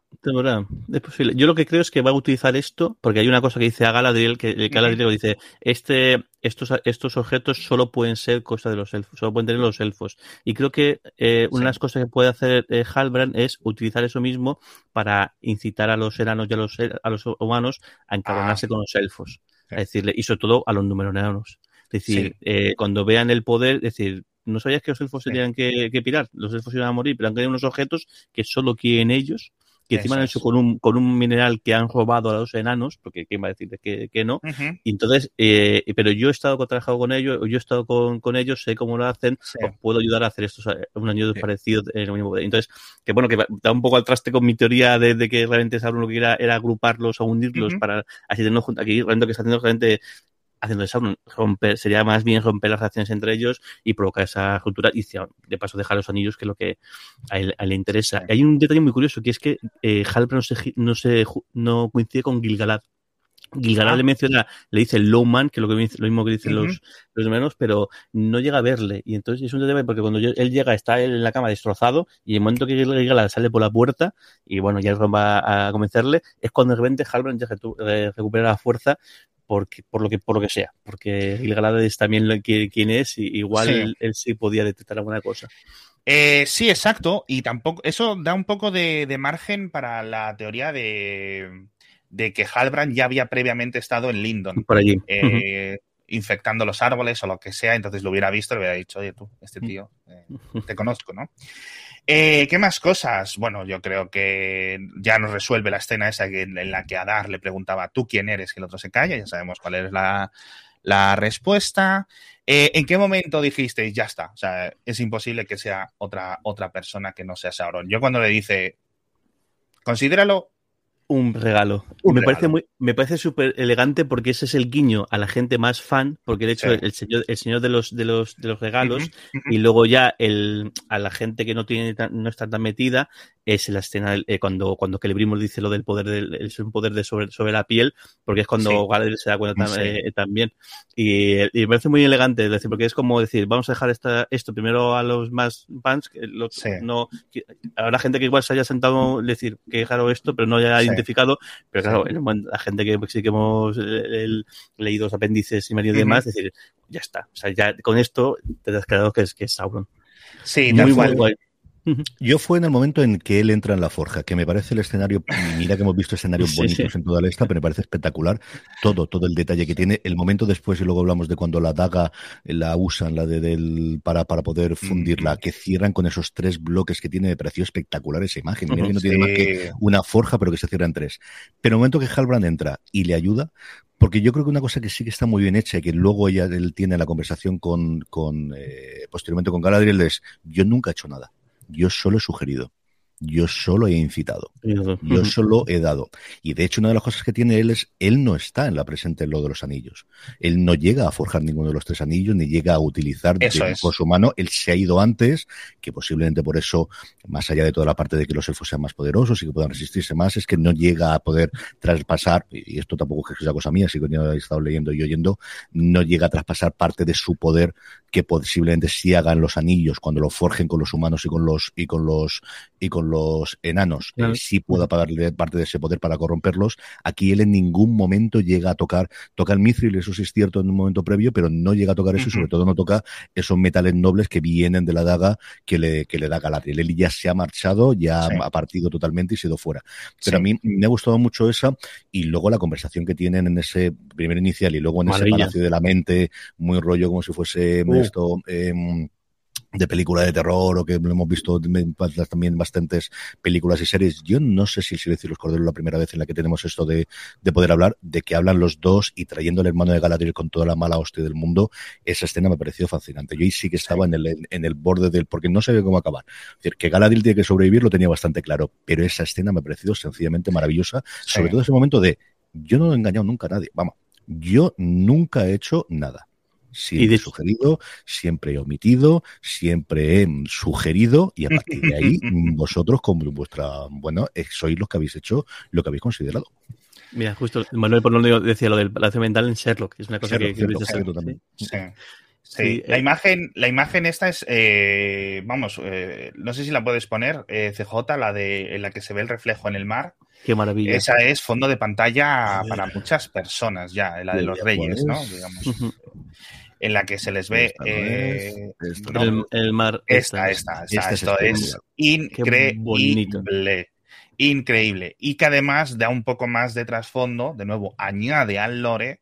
Es posible. Yo lo que creo es que va a utilizar esto, porque hay una cosa que dice a Galadriel, que Galadriel dice, este, estos, estos objetos solo pueden ser cosa de los elfos, solo pueden tener los elfos. Y creo que eh, una de las cosas que puede hacer eh, Halbrand es utilizar eso mismo para incitar a los enanos y a los, a los humanos a encabronarse ah. con los elfos. Es decirle, y sobre todo a los enanos. Es decir, eh, cuando vean el poder, es decir, no sabías que los elfos se tenían que, pirar, los elfos iban a morir, pero han quedado unos objetos que solo quieren ellos, que encima han hecho con un, con un mineral que han robado a los enanos, porque quién va a decir que, que no. y entonces, eh, pero yo he estado trabajado con ellos, yo he estado con, con ellos, sé cómo lo hacen, os puedo ayudar a hacer estos un año parecido en el mismo. Entonces, que bueno, que da un poco al traste con mi teoría de, que realmente Sauron lo que era, era agruparlos o hundirlos para así tenerlos juntos. Aquí realmente lo que está haciendo realmente haciendo eso, romper, sería más bien romper las relaciones entre ellos y provocar esa ruptura y de paso dejar los anillos, que es lo que a él, le interesa. hay un detalle muy curioso, que es que eh, no se, no se no coincide con Gilgalad. Gilgalad ah. le menciona, le dice Lowman, que es lo, que, lo mismo que dicen los, los menos, pero no llega a verle. Y entonces es un detalle porque cuando él llega está él en la cama destrozado y en el momento que Gilgalad sale por la puerta y bueno, ya va a convencerle, es cuando de repente Halbrand ya recupera la fuerza por lo que por lo que sea, porque Gilgalad es también lo que, quien es y igual Él, sí podía detectar alguna cosa. Eh, sí, exacto, y tampoco eso da un poco de, margen para la teoría de, que Halbrand ya había previamente estado en Lindon. Por allí. Eh, infectando los árboles o lo que sea, entonces lo hubiera visto y le hubiera dicho, oye tú, este tío, eh, te conozco, ¿no? Eh, ¿Qué más cosas? Bueno, yo creo que ya nos resuelve la escena esa en la que Adar le preguntaba, ¿tú quién eres? Y el otro se calla, ya sabemos cuál es la, respuesta. Eh, ¿En qué momento dijisteis, ya está? O sea, es imposible que sea otra, otra persona que no sea Sauron. Yo cuando le dice, considéralo un regalo. me, Parece muy, me parece súper elegante porque ese es el guiño a la gente más fan, porque de hecho el, señor, el señor de los, de los, de los regalos y luego ya el, a la gente que no tiene no está tan metida es la escena eh, cuando, cuando Celebrimbor dice lo del poder del, es un poder de sobre, sobre la piel, porque es cuando Galadriel se da cuenta eh, también. Y, me parece muy elegante, es decir, porque es como decir, vamos a dejar esta, esto primero a los más fans, que no, habrá gente que igual se haya sentado decir que dejaron esto, pero no haya identificado, pero claro, la gente que sí que hemos leído los apéndices y medio y demás, decir, ya está, o sea, ya con esto te has quedado que es, que es Sauron. Sí, muy, muy guay. Yo fue en el momento en que él entra en la forja, que me parece el escenario, mira que hemos visto escenarios *laughs* bonitos en toda la esta, pero me parece espectacular todo, todo el detalle que tiene. El momento después, y luego hablamos de cuando la daga la usan, la de, del, para, para poder fundirla, que cierran con esos tres bloques que tiene, me pareció espectacular esa imagen. Mira que no tiene más que una forja, pero que se cierra en tres. Pero el momento que Halbrand entra y le ayuda, porque yo creo que una cosa que sí que está muy bien hecha y que luego ella él tiene la conversación con, con eh, posteriormente con Galadriel es yo nunca he hecho nada yo solo he sugerido. Yo solo he incitado. Yo solo he dado. Y de hecho, una de las cosas que tiene él es, él no está en la presente en lo de los anillos. Él no llega a forjar ninguno de los tres anillos, ni llega a utilizar con su mano. Él se ha ido antes, que posiblemente por eso, más allá de toda la parte de que los elfos sean más poderosos y que puedan resistirse más, es que no llega a poder traspasar, y esto tampoco es una cosa mía, si que he estado leyendo y oyendo, no llega a traspasar parte de su poder que posiblemente sí hagan los anillos cuando lo forjen con los humanos y con los, y con los, y con los enanos, que sí pueda pagarle parte de ese poder para corromperlos. Aquí él en ningún momento llega a tocar, toca el mithril, eso sí es cierto en un momento previo, pero no llega a tocar eso y sobre todo no toca esos metales nobles que vienen de la daga que le, que le da Galadriel. Él ya se ha marchado, ya ha partido totalmente y se ha ido fuera. Pero a mí me ha gustado mucho esa y luego la conversación que tienen en ese primer inicial y luego en ese palacio de la mente, muy rollo como si fuese uh. esto. Em, de película de terror o que hemos visto también bastantes películas y series. Yo no sé si el silencio y los corderos la primera vez en la que tenemos esto de, de poder hablar, de que hablan los dos y trayendo el hermano de Galadriel con toda la mala hostia del mundo. Esa escena me pareció fascinante. Yo ahí sí que estaba en el, en el borde del, porque no sabía cómo acabar. Es decir, que Galadriel tiene que sobrevivir lo tenía bastante claro, pero esa escena me ha parecido sencillamente maravillosa, sobre todo ese momento de yo no he engañado nunca a nadie. Vamos, yo nunca he hecho nada Siempre he sugerido, siempre he omitido, siempre he sugerido y a partir de ahí *laughs* vosotros con vuestra, bueno, eh, sois los que habéis hecho lo que habéis considerado. Mira, justo Manuel por lo decía lo del palacio mental en Sherlock, es una cosa que, que también. Sí, la, imagen, la imagen esta es, eh, vamos, eh, no sé si la puedes poner, eh, CJ, la de en la que se ve el reflejo en el mar. Qué maravilla. Esa es fondo de pantalla para muchas personas ya, la de los reyes, ¿no? Digamos. En la que se les ve el, mar. Esta, esta, esta, esto es increíble. Increíble. Y que además da un poco más de trasfondo, de nuevo, añade al lore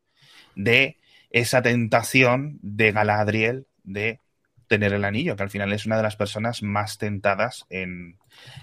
de esa tentación de Galadriel de tener el anillo, que al final es una de las personas más tentadas en,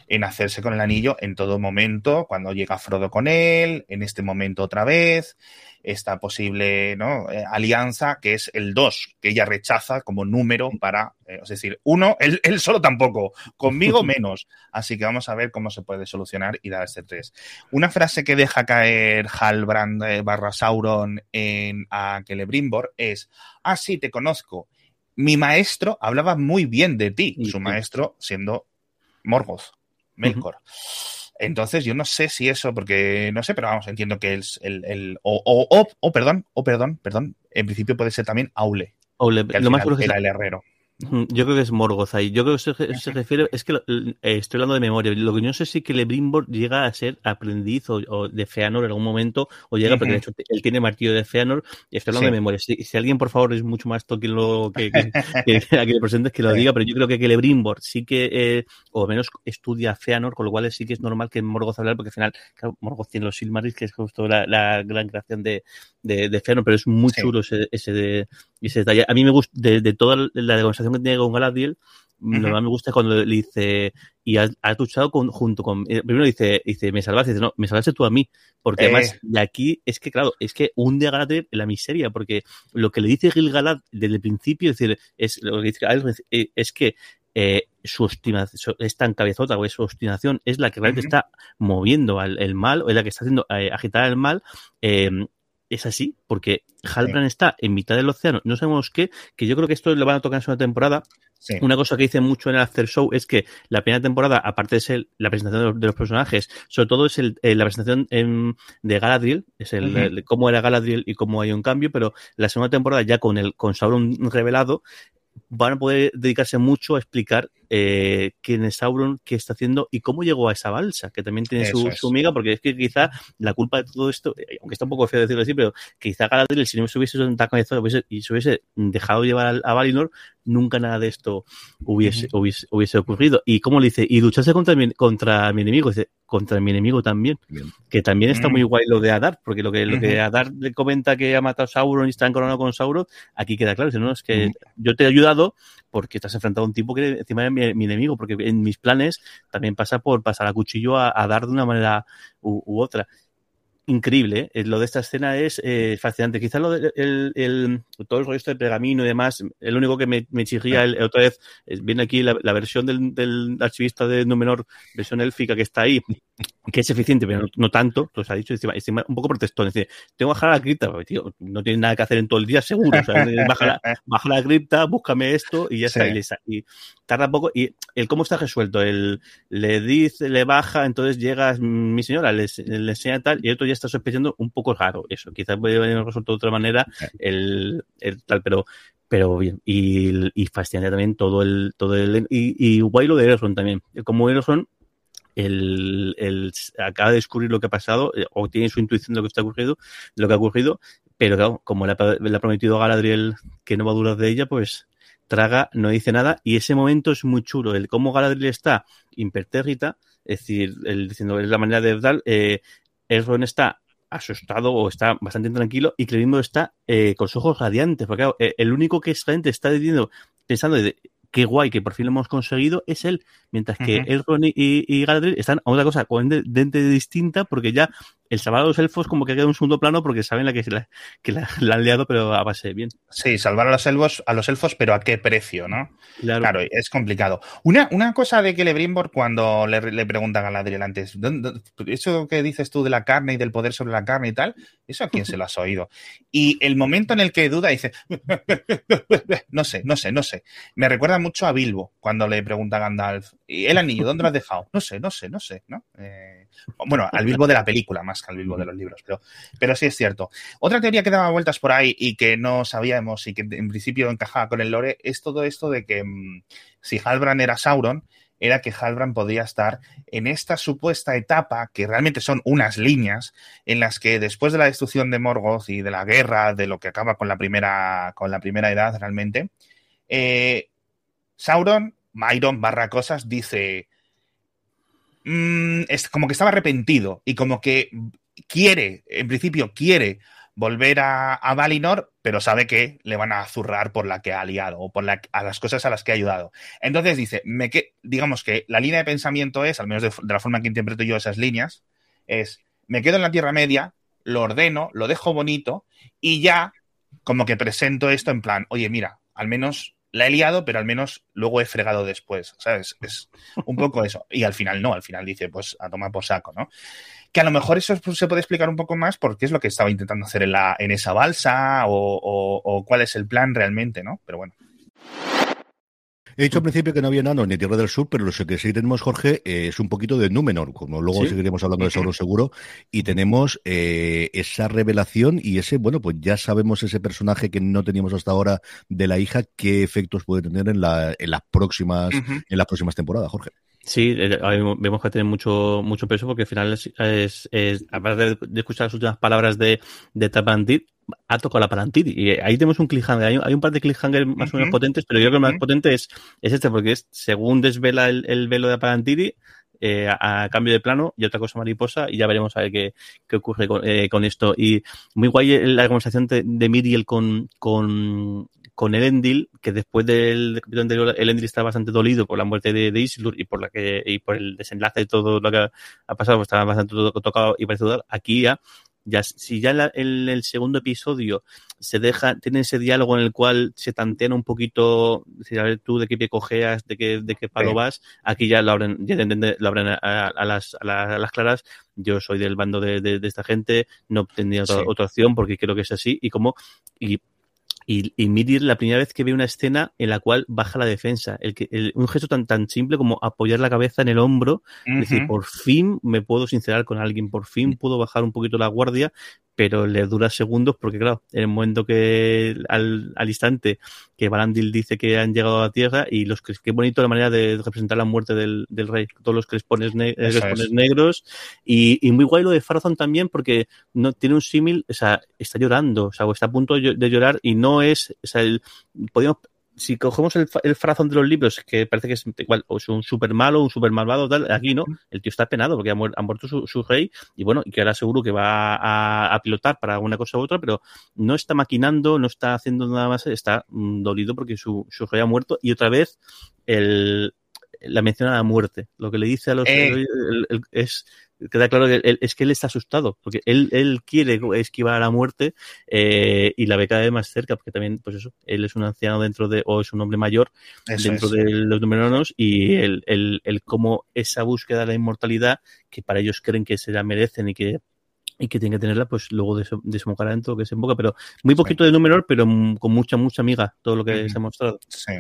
en, hacerse con el anillo en todo momento, cuando llega Frodo con él, en este momento otra vez, esta posible ¿no? Eh, alianza que es el 2, que ella rechaza como número para, eh, es decir, uno, él, solo tampoco, conmigo *laughs* menos. Así que vamos a ver cómo se puede solucionar y dar este 3. Una frase que deja caer Halbrand eh, barra Sauron en, a Celebrimbor es, ah, sí, te conozco. Mi maestro hablaba muy bien de ti, su maestro siendo Morgoth, Melkor. Entonces, yo no sé si eso, porque no sé, pero vamos, entiendo que es el. el o, o, o, perdón, o perdón, perdón. En principio puede ser también Aule. Aule, que lo más que era el herrero. Yo creo que es Morgoth ahí. Yo creo que se, refiere, es que eh, estoy hablando de memoria. Lo que yo no sé si que Lebrimbor llega a ser aprendiz o, de Feanor en algún momento, o llega, porque de hecho él tiene martillo de Feanor, y estoy hablando de memoria. Si, alguien, por favor, es mucho más toque lo que, que, *laughs* que, *laughs* le presentes, que lo diga, pero yo creo que Celebrimbor sí que, eh, o menos estudia Feanor, con lo cual sí que es normal que Morgoth hablar, porque al final, claro, Morgoth tiene los Silmarils, que es justo la, gran creación de, de, Feanor, pero es muy chulo ese, ese, de, ese detalle. A mí me gusta, de, de toda la conversación que tiene con Galadriel, lo que más me gusta es cuando le dice, y has, luchado junto con. Eh, primero dice, dice, me salvaste, dice, no, me salvaste tú a mí. Porque además, eh. de aquí, es que, claro, es que hunde a Galadriel en la miseria, porque lo que le dice Gil-galad desde el principio, es decir, es, lo que dice eh, es que su obstinación es tan cabezota o es su obstinación es la que realmente está moviendo al el mal o es la que está haciendo agitar el mal es así, porque Halbrand está en mitad del océano, no sabemos qué, que yo creo que esto lo van a tocar en una temporada. Una cosa que dice mucho en el After Show es que la primera temporada, aparte de ser la presentación de los, personajes, sobre todo es el, eh, la presentación de Galadriel, es el, cómo era Galadriel y cómo hay un cambio, pero la segunda temporada ya con el con Sauron revelado van a poder dedicarse mucho a explicar eh, quién es Sauron, qué está haciendo y cómo llegó a esa balsa, que también tiene su, su, amiga, porque es que quizá la culpa de todo esto, eh, aunque está un poco feo decirlo así, pero quizá Galadriel, si no se hubiese cabezado y se hubiese dejado llevar a, Valinor, nunca nada de esto hubiese, hubiese, ocurrido. Y como le dice, y lucharse contra mi, contra mi enemigo, dice, contra mi enemigo también, que también está muy mm. guay lo de Adar, porque lo que, lo que Adar le comenta que ha matado a Sauron y está encoronado con Sauron, aquí queda claro, no, es que yo te he ayudado porque has enfrentado a un tipo que encima de mi, enemigo, porque en mis planes también pasa por pasar a cuchillo a, dar de una manera u, otra. Increíble, ¿eh? lo de esta escena es eh, fascinante. Quizás lo de, el, todo el rollo este de pergamino y demás, el único que me, me chirría el, otra vez, viene aquí la, versión del, archivista de Númenor, versión élfica que está ahí, que es eficiente, pero no, tanto, lo ha dicho, encima, un poco protestón. Es decir, tengo que bajar a la cripta, tío, no tiene nada que hacer en todo el día, seguro. baja, la, *laughs* baja, la, cripta, búscame esto y ya está. Y, tarda poco. Y el cómo está resuelto, el le dice, le baja, entonces llega mi señora, le, le enseña tal, y el otro ya está sospechando un poco raro eso. Quizás puede haber resuelto de otra manera el, el tal, pero pero bien, y, y fascinante también todo el, todo el, y, y guay lo de Erosson también. Como Erosson el, acaba de descubrir lo que ha pasado, eh, o tiene su intuición de lo que está ocurrido, lo que ha ocurrido, pero como le ha, prometido a Galadriel que no va a durar de ella, pues traga, no dice nada, y ese momento es muy chulo, el cómo Galadriel está impertérrita, es decir, el, diciendo, es la manera de dar, eh, Elrond está asustado o está bastante tranquilo y Clerimbo está eh, con los ojos radiantes, porque claro, el único que es está diciendo, pensando de, qué guay que por fin lo hemos conseguido, es él. Mientras que uh y, y, Galadriel están a otra cosa completamente distinta porque ya el salvar a los elfos como que queda en un segundo plano porque saben la que, la, que la, han liado pero a base bien. Sí, salvar a los elfos, a los elfos pero a qué precio, ¿no? Claro, es complicado. Una, una cosa de Celebrimbor cuando le, le preguntan a Galadriel antes, eso que dices tú de la carne y del poder sobre la carne y tal, ¿eso a quién se lo has oído? Y el momento en el que duda dice, *laughs* no sé, no sé, no sé. Me recuerda mucho a Bilbo cuando le pregunta a Gandalf, ¿y el anillo dónde lo has dejado? No sé, no sé, no sé, ¿no? Eh, Bueno, al Bilbo de la película más que al Bilbo de los libros, pero, pero sí es cierto. Otra teoría que daba vueltas por ahí y que no sabíamos y que en principio encajaba con el lore es todo esto de que mm, si Halbrand era Sauron, era que Halbrand podía estar en esta supuesta etapa, que realmente son unas líneas, en las que después de la destrucción de Morgoth y de la guerra, de lo que acaba con la primera, con la primera edad realmente, eh, Sauron, Myron barra cosas, dice, mm, es como que estaba arrepentido y como que quiere, en principio quiere volver a, a, Valinor, pero sabe que le van a zurrar por la que ha aliado o por la, a las cosas a las que ha ayudado. Entonces dice, me que, digamos que la línea de pensamiento es, al menos de, de, la forma que interpreto yo esas líneas, es, me quedo en la Tierra Media, lo ordeno, lo dejo bonito y ya como que presento esto en plan, oye, mira, al menos la he liado, pero al menos luego he fregado después, ¿sabes? Es un poco eso. Y al final no, al final dice, pues a tomar por saco, ¿no? Que a lo mejor eso se puede explicar un poco más porque es lo que estaba intentando hacer en, la, en esa balsa o, o cuál es el plan realmente, ¿no? Pero bueno. He dicho al principio que no había enanos ni Tierra del Sur, pero lo que sí tenemos, Jorge, eh, es un poquito de Númenor, como luego ¿Sí? seguiremos hablando de Sauron seguro, y tenemos eh, esa revelación y ese, bueno, pues ya sabemos ese personaje que no teníamos hasta ahora de la hija, qué efectos puede tener en, la, en las próximas, uh -huh. en las próximas temporadas, Jorge. Sí, eh, vemos que tiene mucho, mucho peso porque al final es, es, es aparte de, escuchar las últimas palabras de, de Tapantit, ha tocado la Palantiri. Y ahí tenemos un cliffhanger. Hay, hay un par de cliffhangers más o menos uh -huh. potentes, pero yo creo que el más uh -huh. potente es, es este, porque es según desvela el, el velo de Palantiri, eh, a, a, cambio de plano y otra cosa mariposa y ya veremos a ver qué, qué ocurre con, eh, con, esto. Y muy guay la conversación de, de Miriel con, con, con Elendil, que después del capítulo anterior, Elendil está bastante dolido por la muerte de, de Isildur y por la que y por el desenlace de todo lo que ha pasado, pues estaba bastante tocado y parece dudar. Aquí ya, ya, si ya en, la, en, el segundo episodio se deja, tiene ese diálogo en el cual se tantean un poquito, decir, a ver tú de qué pie cojeas, de qué, de qué palo sí. vas, aquí ya lo abren, ya lo abren a, a, las, a, las, a las claras, yo soy del bando de, de, de esta gente, no tendría otra, otra opción porque creo que es así, y como, y y, y Midir la primera vez que ve una escena en la cual baja la defensa. El que, el, un gesto tan, tan simple como apoyar la cabeza en el hombro, uh -huh. decir, por fin me puedo sincerar con alguien, por fin puedo bajar un poquito la guardia, pero le dura segundos porque, claro, en el momento que al, al instante que Balandil dice que han llegado a la Tierra y los qué bonito la manera de representar la muerte del, del rey, todos los crespones, ne crespones es. negros y, y, muy guay lo de Farazón también porque no tiene un símil, o sea, está llorando, o sea, está a punto de llorar y no es, o sea, el, podemos si cogemos el, el frazón de los libros, que parece que es igual, o es un super malo, un super malvado, tal, aquí no, el tío está penado porque ha, muerto, ha muerto su, su, rey y bueno, y que ahora seguro que va a, a, pilotar para una cosa u otra, pero no está maquinando, no está haciendo nada más, está mm, dolido porque su, su rey ha muerto y otra vez el, la menciona a la muerte. Lo que le dice a los eh. el, el, es queda claro que él, es que él está asustado, porque él, él quiere esquivar a la muerte eh, y la ve cada vez más cerca, porque también, pues eso, él es un anciano dentro de, o es un hombre mayor eso dentro es. de los numeranos y el, el, el cómo esa búsqueda de la inmortalidad, que para ellos creen que se la merecen y que y que tiene que tenerla, pues luego desembocará en todo lo que se emboca. Pero muy poquito sí. de número, pero con mucha, mucha amiga, todo lo que -hmm. se ha mostrado. Sí.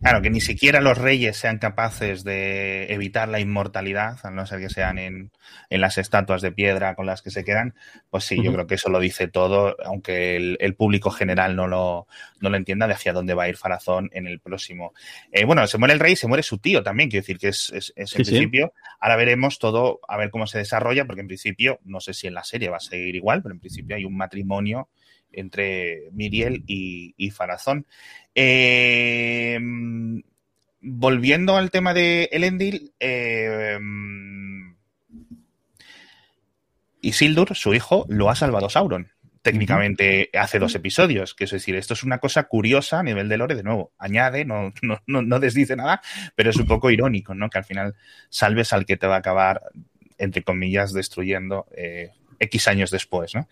Claro, que ni siquiera los reyes sean capaces de evitar la inmortalidad, a no ser que sean en, en las estatuas de piedra con las que se quedan, pues sí, uh -huh. yo creo que eso lo dice todo, aunque el, el, público general no lo, no lo entienda de hacia dónde va a ir Farazón en el próximo. Eh, bueno, se muere el rey se muere su tío también, quiero decir que es, es, es en sí, principio. Sí. Ahora veremos todo, a ver cómo se desarrolla, porque en principio, no sé si en la serie va a seguir igual, pero en principio hay un matrimonio entre Miriel y, y Farazón. Eh, volviendo al tema de Elendil, eh, Isildur, su hijo, lo ha salvado Sauron técnicamente hace dos episodios. Que es decir, esto es una cosa curiosa a nivel de lore, de nuevo, añade, no, no, no, no desdice nada, pero es un poco irónico, ¿no? Que al final salves al que te va a acabar, entre comillas, destruyendo eh, X años después, ¿no?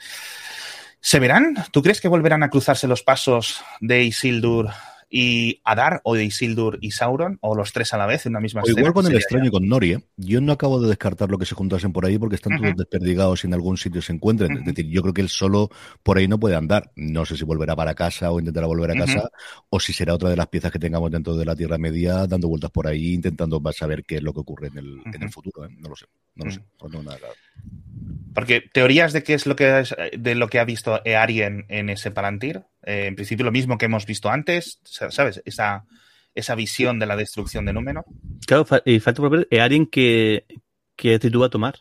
¿Se verán? ¿Tú crees que volverán a cruzarse los pasos de Isildur y Adar o de Isildur y Sauron, o los tres a la vez en una misma o escena. Igual con el extraño y con Nori, ¿eh? yo no acabo de descartar lo que se juntasen por ahí porque están todos desperdigados y en algún sitio se encuentren. Es decir, yo creo que él solo por ahí no puede andar. No sé si volverá para casa o intentará volver a casa o si será otra de las piezas que tengamos dentro de la Tierra Media dando vueltas por ahí intentando saber qué es lo que ocurre en el, en el Ujú. futuro. ¿eh? No lo sé, no lo sé. No tengo nada claro. Porque teorías de qué es lo que es- de lo que ha visto Earien en ese Palantir, eh, en principio lo mismo que hemos visto antes, sa- ¿sabes? Esa, esa visión de la destrucción de Númenor. Claro, y falta por ver eh, alguien que, que actitud a tomar.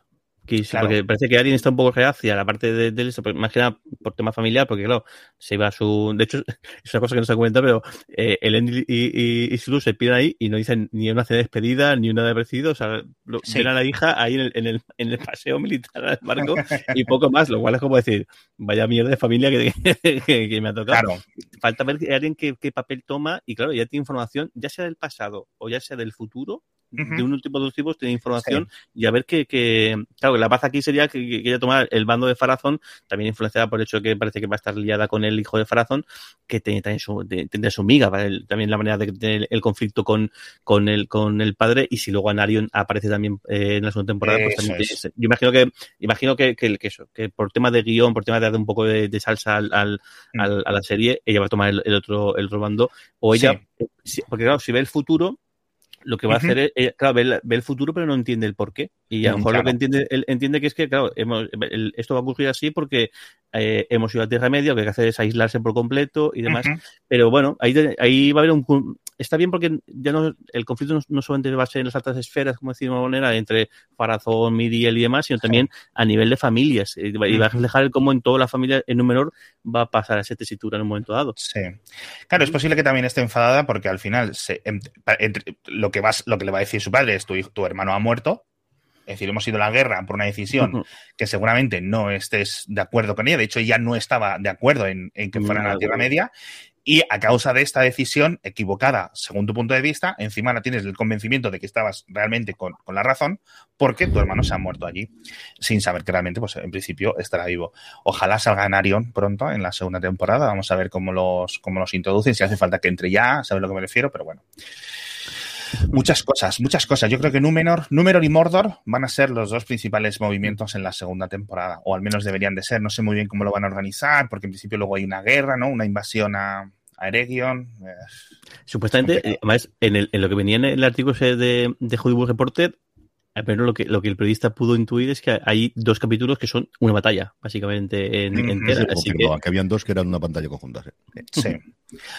Claro. Porque parece que alguien está un poco reacia a la parte de, de eso, pero más que nada por tema familiar, porque claro, se iba a su. De hecho, *laughs* es una cosa que no se ha comentado, pero eh, Elen y, y, y Sulu se piden ahí y no dicen ni una cena de despedida, ni una de apreciado. O sea, lo- Sí. ven a la hija ahí en el, en el, en el paseo militar al barco *laughs* y poco más, lo cual es como decir, vaya mierda de familia que, *laughs* que, que me ha tocado Claro, falta ver alguien qué, qué papel toma y claro, ya tiene información, ya sea del pasado o ya sea del futuro, De un tipo de tipos tiene información y a ver que, que claro, la paz aquí sería que, que, ella tomara el bando de Farazón, también influenciada por el hecho de que parece que va a estar liada con el hijo de Farazón, que tiene también su, de- su miga, también la manera de tener el conflicto con, con el, con el padre y si luego Anarion aparece también eh, en la segunda temporada, pues también es. yo imagino que, imagino que, que, que eso, que por tema de guion, por tema de dar un poco de, de salsa al, al, Mm. al- a la serie, ella va a tomar el, el otro, el otro bando, o ella, Sí. si- porque claro, si ve el futuro, lo que va a hacer es, ella, claro, ve el futuro, pero no entiende el por qué. Y a lo mejor lo que entiende, él entiende que es que, claro, hemos, el- esto va a ocurrir así porque eh, hemos ido a Tierra Media, lo que hay que hacer es aislarse por completo y demás. Pero bueno, ahí, ahí va a haber un. Está bien porque ya no, el conflicto no, no solamente va a ser en las altas esferas, como decimos manera, entre Farazón, Miriel y demás, sino también a nivel de familias. Y va y va a reflejar cómo en toda la familia, en menor, va a pasar a esa tesitura en un momento dado. Sí. Claro, es posible que también esté enfadada porque al final se- em- entre- lo, que vas, lo que le va a decir su padre es tu, hijo- tu hermano ha muerto. Es decir, hemos ido a la guerra por una decisión que seguramente no estés de acuerdo con ella. De hecho, ella no estaba de acuerdo en, en que fueran a la Tierra. Media. Y a causa de esta decisión equivocada, según tu punto de vista, encima ahora tienes el convencimiento de que estabas realmente con, con la razón, porque tu hermano se ha muerto allí, sin saber que realmente, pues en principio, estará vivo. Ojalá salga Narion pronto en la segunda temporada. Vamos a ver cómo los, cómo los introducen, si hace falta que entre ya, sabes a lo que me refiero, pero bueno. Muchas cosas, muchas cosas. Yo creo que Númenor, Númenor y Mordor van a ser los dos principales movimientos en la segunda temporada, o al menos deberían de ser. No sé muy bien cómo lo van a organizar, porque en principio luego hay una guerra, ¿no? Una invasión a, a Eregion. Supuestamente, eh, además, en, el, en lo que venía en el artículo de, de Hollywood Reporter, al menos lo que, lo que el periodista pudo intuir es que hay dos capítulos que son una batalla, básicamente, en, Ujú. entera. Sí, Así que, habían dos que eran una pantalla conjunta. sí. Sí.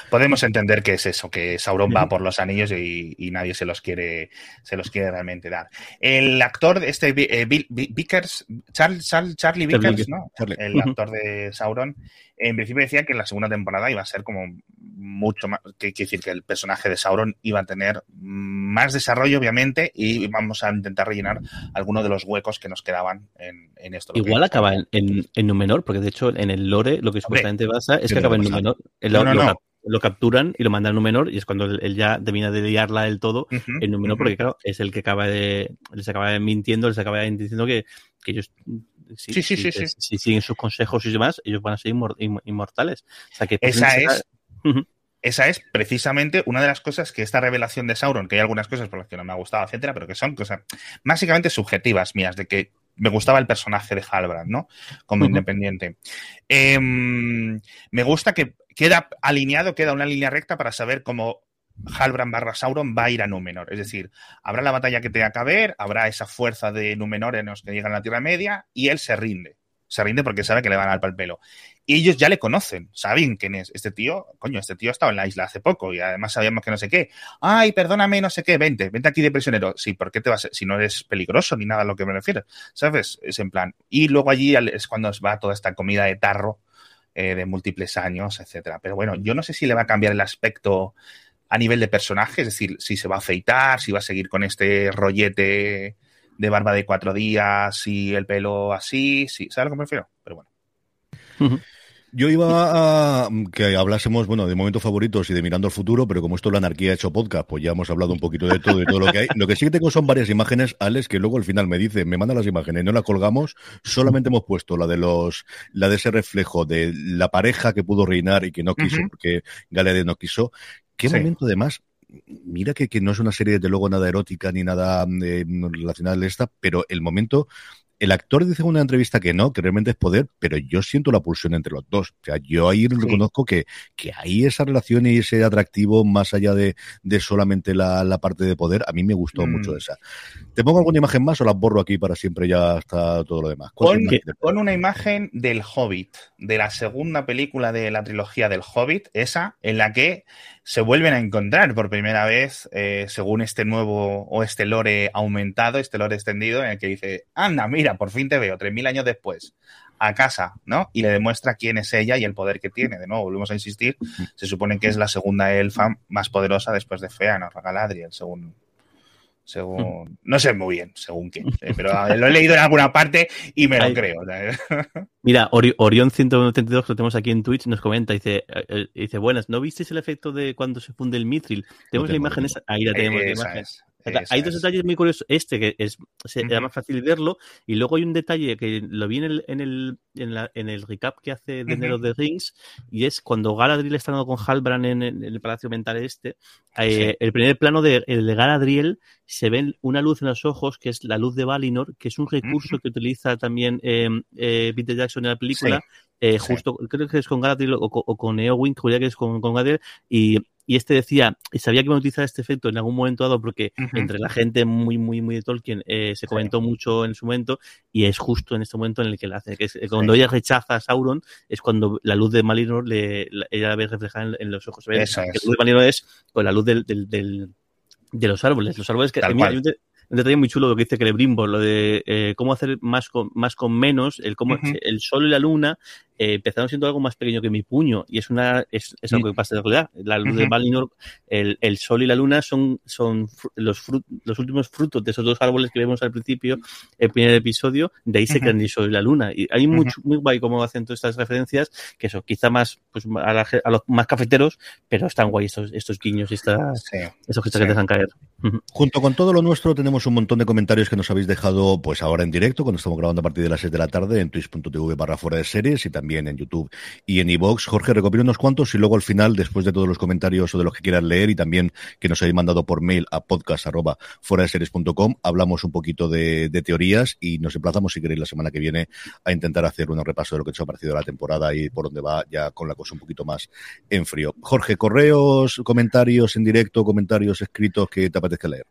Podemos entender que es eso, que Sauron va por los anillos y, y nadie se los quiere, se los quiere realmente dar. El actor, este eh, Bill, Vickers, Charles, Charles- Charlie Charlie Vickers. ¿no? Charlie. El actor de Sauron, en principio decía que la segunda temporada iba a ser como mucho más, que quiere decir que el personaje de Sauron iba a tener más desarrollo, obviamente, y vamos a intentar rellenar algunos de los huecos que nos quedaban en, en esto. Que igual acaba en, en, en porque de hecho en el lore lo que supuestamente pasa es ¿qué que acaba en pasar? Númenor. Él No, Lo, no, lo no. lo capturan y lo mandan a Númenor y es cuando él, ya termina de liarla del todo en Númenor, ujú. porque claro, es el que acaba de, les acaba mintiendo, les acaba diciendo que, que ellos si, Sí, sí, si- sí, sí. si siguen sus consejos y demás, ellos van a ser inmor- inm- inmortales. O sea que Esa es-. Esa es precisamente una de las cosas que esta revelación de Sauron, que hay algunas cosas por las que no me ha gustado, etcétera, pero que son cosas básicamente subjetivas mías, de que me gustaba el personaje de Halbrand, ¿no? Como independiente. Em, me gusta que queda alineado, queda una línea recta para saber cómo Halbrand barra Sauron va a ir a Númenor. Es decir, habrá la batalla que tenga que haber, habrá esa fuerza de Númenórenos que llegan a la Tierra Media y él se rinde. Se rinde porque sabe que le van a dar pal pelo. Y ellos ya le conocen, saben quién es. Este tío, coño, este tío ha estado en la isla hace poco y además sabíamos que no sé qué. Ay, perdóname, no sé qué, vente, vente aquí de prisionero. Sí, ¿por qué te vas? Si no eres peligroso ni nada a lo que me refiero, ¿sabes? Es en plan. Y luego allí al- es cuando va toda esta comida de tarro eh, de múltiples años, etcétera. Pero bueno, yo no sé si le va a cambiar el aspecto a nivel de personaje, es decir, si se va a afeitar, si va a seguir con este rollete de barba de cuatro días y el pelo así, sí, ¿sabes a lo que me refiero? Yo iba a que hablásemos, bueno, de momentos favoritos y de mirando al futuro, pero como esto la anarquía ha hecho podcast, pues ya hemos hablado un poquito de todo y todo lo que hay. Lo que sí que tengo son varias imágenes, Alex, que luego al final me dice, me manda las imágenes, no las colgamos, solamente hemos puesto la de los, la de ese reflejo de la pareja que pudo reinar y que no quiso, porque Galadriel no quiso. qué momento además mira que, que, no es una serie de luego nada erótica ni nada eh, relacionada a esta, pero el momento el actor dice en una entrevista que no, que realmente es poder, pero yo siento la pulsión entre los dos. O sea, yo ahí sí. reconozco que, que hay esa relación y ese atractivo más allá de, de solamente la, la, parte de poder. A mí me gustó mm. mucho esa. ¿Te pongo alguna imagen más o las borro aquí para siempre ya hasta todo lo demás? Pon, pon una imagen del Hobbit, de la segunda película de la trilogía del Hobbit, esa, en la que se vuelven a encontrar por primera vez, eh, según este nuevo o este lore aumentado, este lore extendido, en el que dice, anda, mira, por fin te veo, 3.000 años después, a casa, ¿no? Y le demuestra quién es ella y el poder que tiene. De nuevo, volvemos a insistir, se supone que es la segunda elfa más poderosa después de Feanor, Galadriel, según, según no sé muy bien según quién pero *laughs* lo he leído en alguna parte y me lo Ay. creo *laughs* mira Ori Orión 132 que tenemos aquí en Twitch nos comenta dice eh, dice buenas no visteis el efecto de cuando se funde el mitril tenemos no la imagen esa ahí la tenemos esa la imagen es. Hay dos detalles muy curiosos. Este, que es se, uh -huh. era más fácil verlo, y luego hay un detalle que lo vi en el, en el, en la, en el recap que hace de enero uh -huh. de Rings, y es cuando Galadriel está hablando con Halbrand en, en, el Palacio Mental este, eh, sí. el primer plano de, el de Galadriel se ve una luz en los ojos, que es la luz de Valinor, que es un recurso uh -huh. que utiliza también eh, eh, Peter Jackson en la película, sí. Eh, justo, sí. creo que es con Galadriel o, o con Eowyn, que que es con, con Galadriel, y y este decía, y sabía que iba a utilizar este efecto en algún momento dado porque uh -huh. entre la gente muy, muy, muy de Tolkien eh, se comentó sí. mucho en su momento y es justo en este momento en el que la hace, que es eh, cuando sí. ella rechaza a Sauron es cuando la luz de Malinor le, la, ella la ve reflejada en, en los ojos. es. La luz de Malinor es con la luz del, del, del, de los árboles, los árboles que un detalle muy chulo lo que dice Celebrimbor, lo de eh, cómo hacer más con, más con menos, el cómo uh -huh. el sol y la luna eh, empezaron siendo algo más pequeño que mi puño y es una es, es algo que pasa en realidad. La luz uh -huh. de Valinor, el, el, sol y la luna son, son los, frut, los últimos frutos de esos dos árboles que vemos al principio, el primer episodio, de ahí se uh -huh. crean el sol y la luna. Y hay mucho, muy guay cómo hacen todas estas referencias, que eso, quizá más pues, a, la, a los más cafeteros, pero están guay estos, estos guiños y estas, sí. esos gestos sí. que te dejan caer. Junto con todo lo nuestro tenemos un montón de comentarios que nos habéis dejado pues ahora en directo, cuando estamos grabando a partir de las 6 de la tarde en twitch.tv barra fuera de series y también en YouTube y en iVoox. Jorge, recopila unos cuantos y luego al final, después de todos los comentarios o de los que quieras leer y también que nos habéis mandado por mail a podcast hablamos un poquito de, de, teorías y nos emplazamos, si queréis, la semana que viene a intentar hacer un repaso de lo que os ha parecido la temporada y por dónde va ya con la cosa un poquito más en frío. Jorge, correos, comentarios en directo, comentarios escritos que te apetezca leer.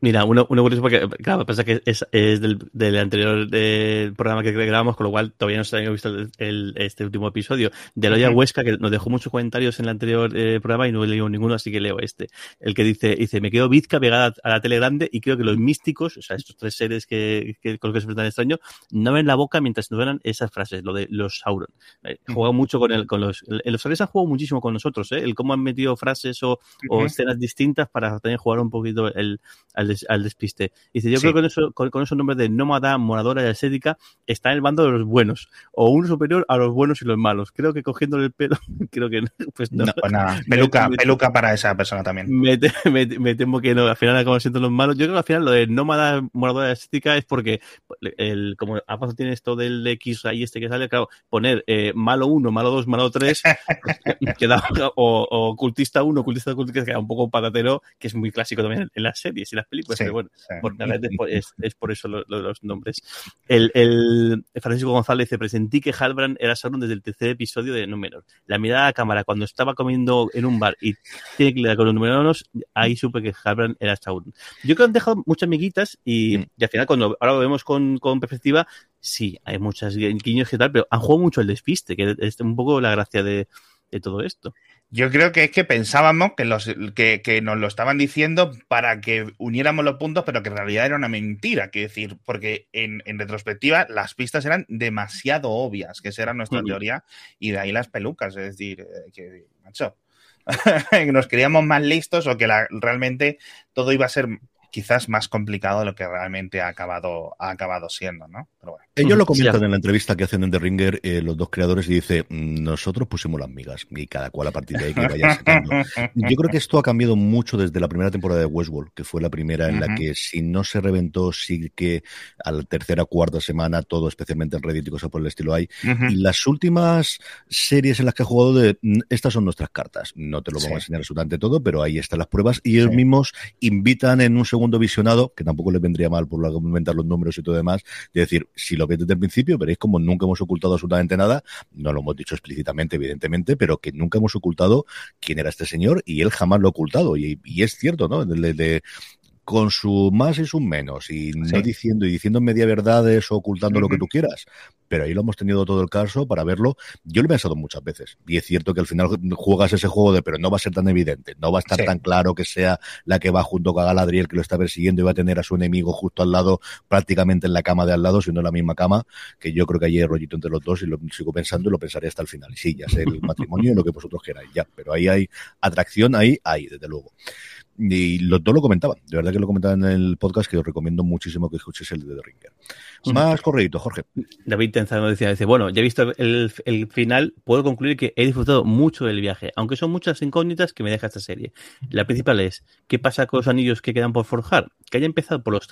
Mira, uno, uno curioso porque, claro, pasa que es, es del, del, anterior del programa que grabamos, con lo cual todavía no se había visto el, el, este último episodio. De Loya. Huesca, que nos dejó muchos comentarios en el anterior eh, programa y no he leído ninguno, así que leo este. El que dice, dice, me quedo bizca pegada a la tele grande y creo que los místicos, o sea, estos tres seres que, que con los que se enfrentan extraño, no ven la boca mientras nos ven esas frases, lo de los Sauron. Eh. Juega mucho con el, con los, el, los seres han jugado muchísimo con nosotros, eh, el cómo han metido frases o, uh -huh. o escenas distintas para también jugar un poquito el, al, des, al despiste. Dice, yo sí. creo que con, eso, con, con esos nombres de nómada, moradora y ascética está en el bando de los buenos, o uno superior a los buenos y los malos. Creo que cogiéndole el pelo, *laughs* creo que pues no. no pues nada, peluca, *laughs* me, peluca para esa persona también. Me, me, me, temo que no, al final acabo siendo los malos. Yo creo que al final lo de nómada, moradora y ascética es porque el, como Amazon tiene esto del X ahí este que sale, claro, poner eh, malo uno, malo dos, malo tres, pues, *laughs* queda, o, o cultista uno, cultista cultista, queda un poco patatero, que es muy clásico también en las series y las películas, sí. pero bueno, *laughs* por, es, es, por eso lo, lo, los nombres. El, el, Francisco González dice, presentí que Halbrand era Sauron desde el tercer episodio de Númenor. La mirada a cámara cuando estaba comiendo en un bar y tiene que lidiar con los numeranos, ahí supe que Halbrand era Sauron. Yo creo que han dejado muchas miguitas y, y al final cuando ahora lo vemos con, con perspectiva, sí, hay muchas guiños y tal, pero han jugado mucho el despiste, que es un poco la gracia de, de todo esto. Yo creo que es que pensábamos que, los, que, que, nos lo estaban diciendo para que uniéramos los puntos, pero que en realidad era una mentira. Quiero decir, porque en, en retrospectiva las pistas eran demasiado obvias, que esa era nuestra teoría, y de ahí las pelucas. Es decir, eh, que, macho, *laughs* nos creíamos más listos o que la, realmente todo iba a ser quizás más complicado de lo que realmente ha acabado, ha acabado siendo, ¿no? Pero bueno. Ellos lo comentan en la entrevista que hacen en The Ringer eh, los dos creadores y dice, mm, nosotros pusimos las migas y cada cual a partir de ahí que vaya *laughs* sacando. Yo creo que esto ha cambiado mucho desde la primera temporada de Westworld, que fue la primera en la que si no se reventó, sí que a la tercera o cuarta semana todo, especialmente en Reddit y cosas por el estilo hay. Y las últimas series en las que he jugado de, mm, estas son nuestras cartas. No te lo vamos a enseñar absolutamente todo, pero ahí están las pruebas y ellos mismos invitan en un segundo visionado, que tampoco le vendría mal por comentar los números y todo demás, de decir, si lo ves desde el principio, veréis como nunca hemos ocultado absolutamente nada, no lo hemos dicho explícitamente, evidentemente, pero que nunca hemos ocultado quién era este señor y él jamás lo ha ocultado. Y, es cierto, ¿no? Con su más y su menos, y no diciendo y diciendo media verdades o ocultando lo que tú quieras. Pero ahí lo hemos tenido todo el caso para verlo. Yo lo he pensado muchas veces. Y es cierto que al final juegas ese juego de, pero no va a ser tan evidente, no va a estar tan claro que sea la que va junto con Galadriel que lo está persiguiendo y va a tener a su enemigo justo al lado, prácticamente en la cama de al lado, siendo en la misma cama, que yo creo que hay rollito entre los dos y lo sigo pensando y lo pensaré hasta el final. Y sí, ya sé el matrimonio y lo que vosotros queráis, ya. Pero ahí hay atracción, ahí hay, desde luego. Y los dos lo comentaban, de verdad que lo comentaban en el podcast, que os recomiendo muchísimo que escuchéis el de The Ringer. Más correíto, Jorge. David Tenzano decía, dice, bueno, ya he visto el, el, final, puedo concluir que he disfrutado mucho del viaje, aunque son muchas incógnitas que me deja esta serie. La principal es, ¿qué pasa con los anillos que quedan por forjar? Que haya empezado por los,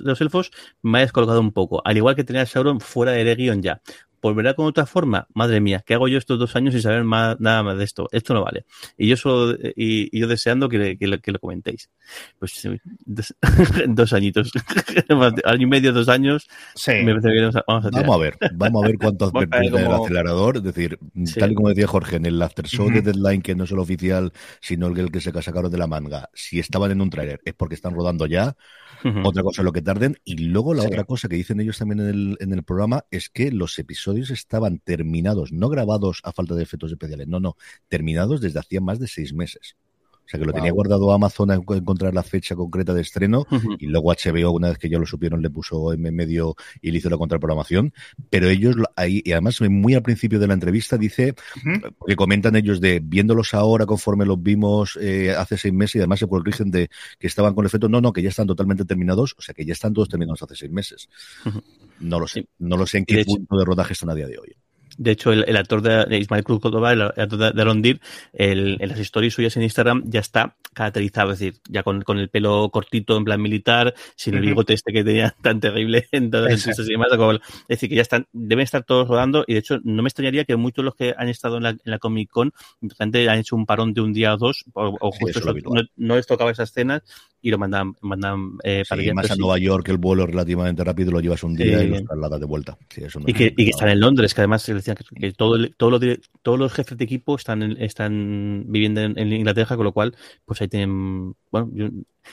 los elfos me ha descolocado un poco, al igual que tener a Sauron fuera de Legion ya volverá con otra forma. Madre mía, ¿qué hago yo estos dos años sin saber más, nada más de esto? Esto no vale. Y yo solo, y, yo deseando que, que, lo, comentéis. Pues *laughs* dos, añitos, *laughs* año y medio, dos años. Sí. vamos, a, vamos, a, ver, vamos a ver cuánto *laughs* en el acelerador. Es decir, tal y como decía Jorge, en el after show de Deadline, que no es el oficial, sino el que se sacaron de la manga, si estaban en un trailer es porque están rodando ya. Otra cosa es lo que tarden. Y luego la otra cosa que dicen ellos también en el, en el programa es que los episodios estaban terminados, no grabados a falta de efectos especiales, no, no, terminados desde hacía más de seis meses. O sea que lo tenía guardado Amazon a encontrar la fecha concreta de estreno y luego HBO, una vez que ya lo supieron, le puso en medio y le hizo la contraprogramación. Pero ellos ahí, y además muy al principio de la entrevista dice, que comentan ellos de viéndolos ahora conforme los vimos eh, hace seis meses y además se corrigen de que estaban con efecto, no, no, que ya están totalmente terminados, o sea que ya están todos terminados hace seis meses. No lo sé, no lo sé en qué punto de rodaje están a día de hoy. De hecho, el, actor de, Ismael Cruz Córdoba, el actor de, de Rondir, el, en las historias suyas en Instagram ya está caracterizado, es decir, ya con, con el pelo cortito en plan militar, sin el bigote este que tenía *laughs* tan terrible en todas las y demás. Es decir, que ya están, deben estar todos rodando y de hecho no me extrañaría que muchos de los que han estado en la, en la Comic Con, han hecho un parón de un día o dos, o, justo no, les tocaba esas escenas y lo mandan, mandan eh, para sí, más a Nueva York el vuelo relativamente rápido lo llevas un día y lo trasladas de vuelta. y, que, y que están en Londres, que además decían que, todo todo todos los jefes de equipo están, están viviendo en, Inglaterra, con lo cual, pues ahí tienen, bueno,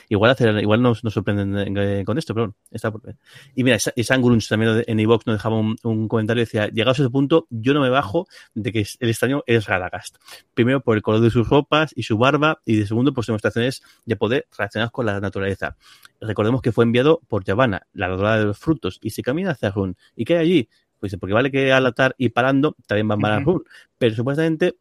igual hacer, igual nos, nos sorprenden eh, con esto, pero está por ver. Y mira, San Grunge también en iVox nos dejaba un, comentario, decía, llegados a ese punto, yo no me bajo de que el extraño es Radagast. Primero por el color de sus ropas y su barba, y de segundo por sus demostraciones de poder relacionadas con la naturaleza. Recordemos que fue enviado por Yavanna, la ladrona de los frutos, y se camina hacia Run. ¿Y qué hay allí? Pues porque vale que al atar y parando también van a *laughs* Run. Pero supuestamente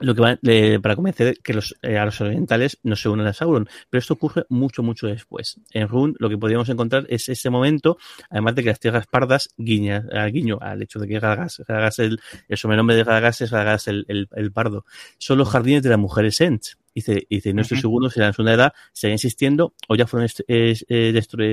lo que va para convencer que los, eh, a los orientales no se unan a Sauron. Pero esto ocurre mucho, mucho después. En Run lo que podríamos encontrar es ese momento, además de que las tierras pardas guiña, guiño al hecho de que Galagas, el, el sobrenombre de Galagas es Galagas el, el, pardo. Son los jardines de las mujeres Ent. Dice, dice, no estoy seguro si la segunda edad seguían existiendo o ya fueron eh,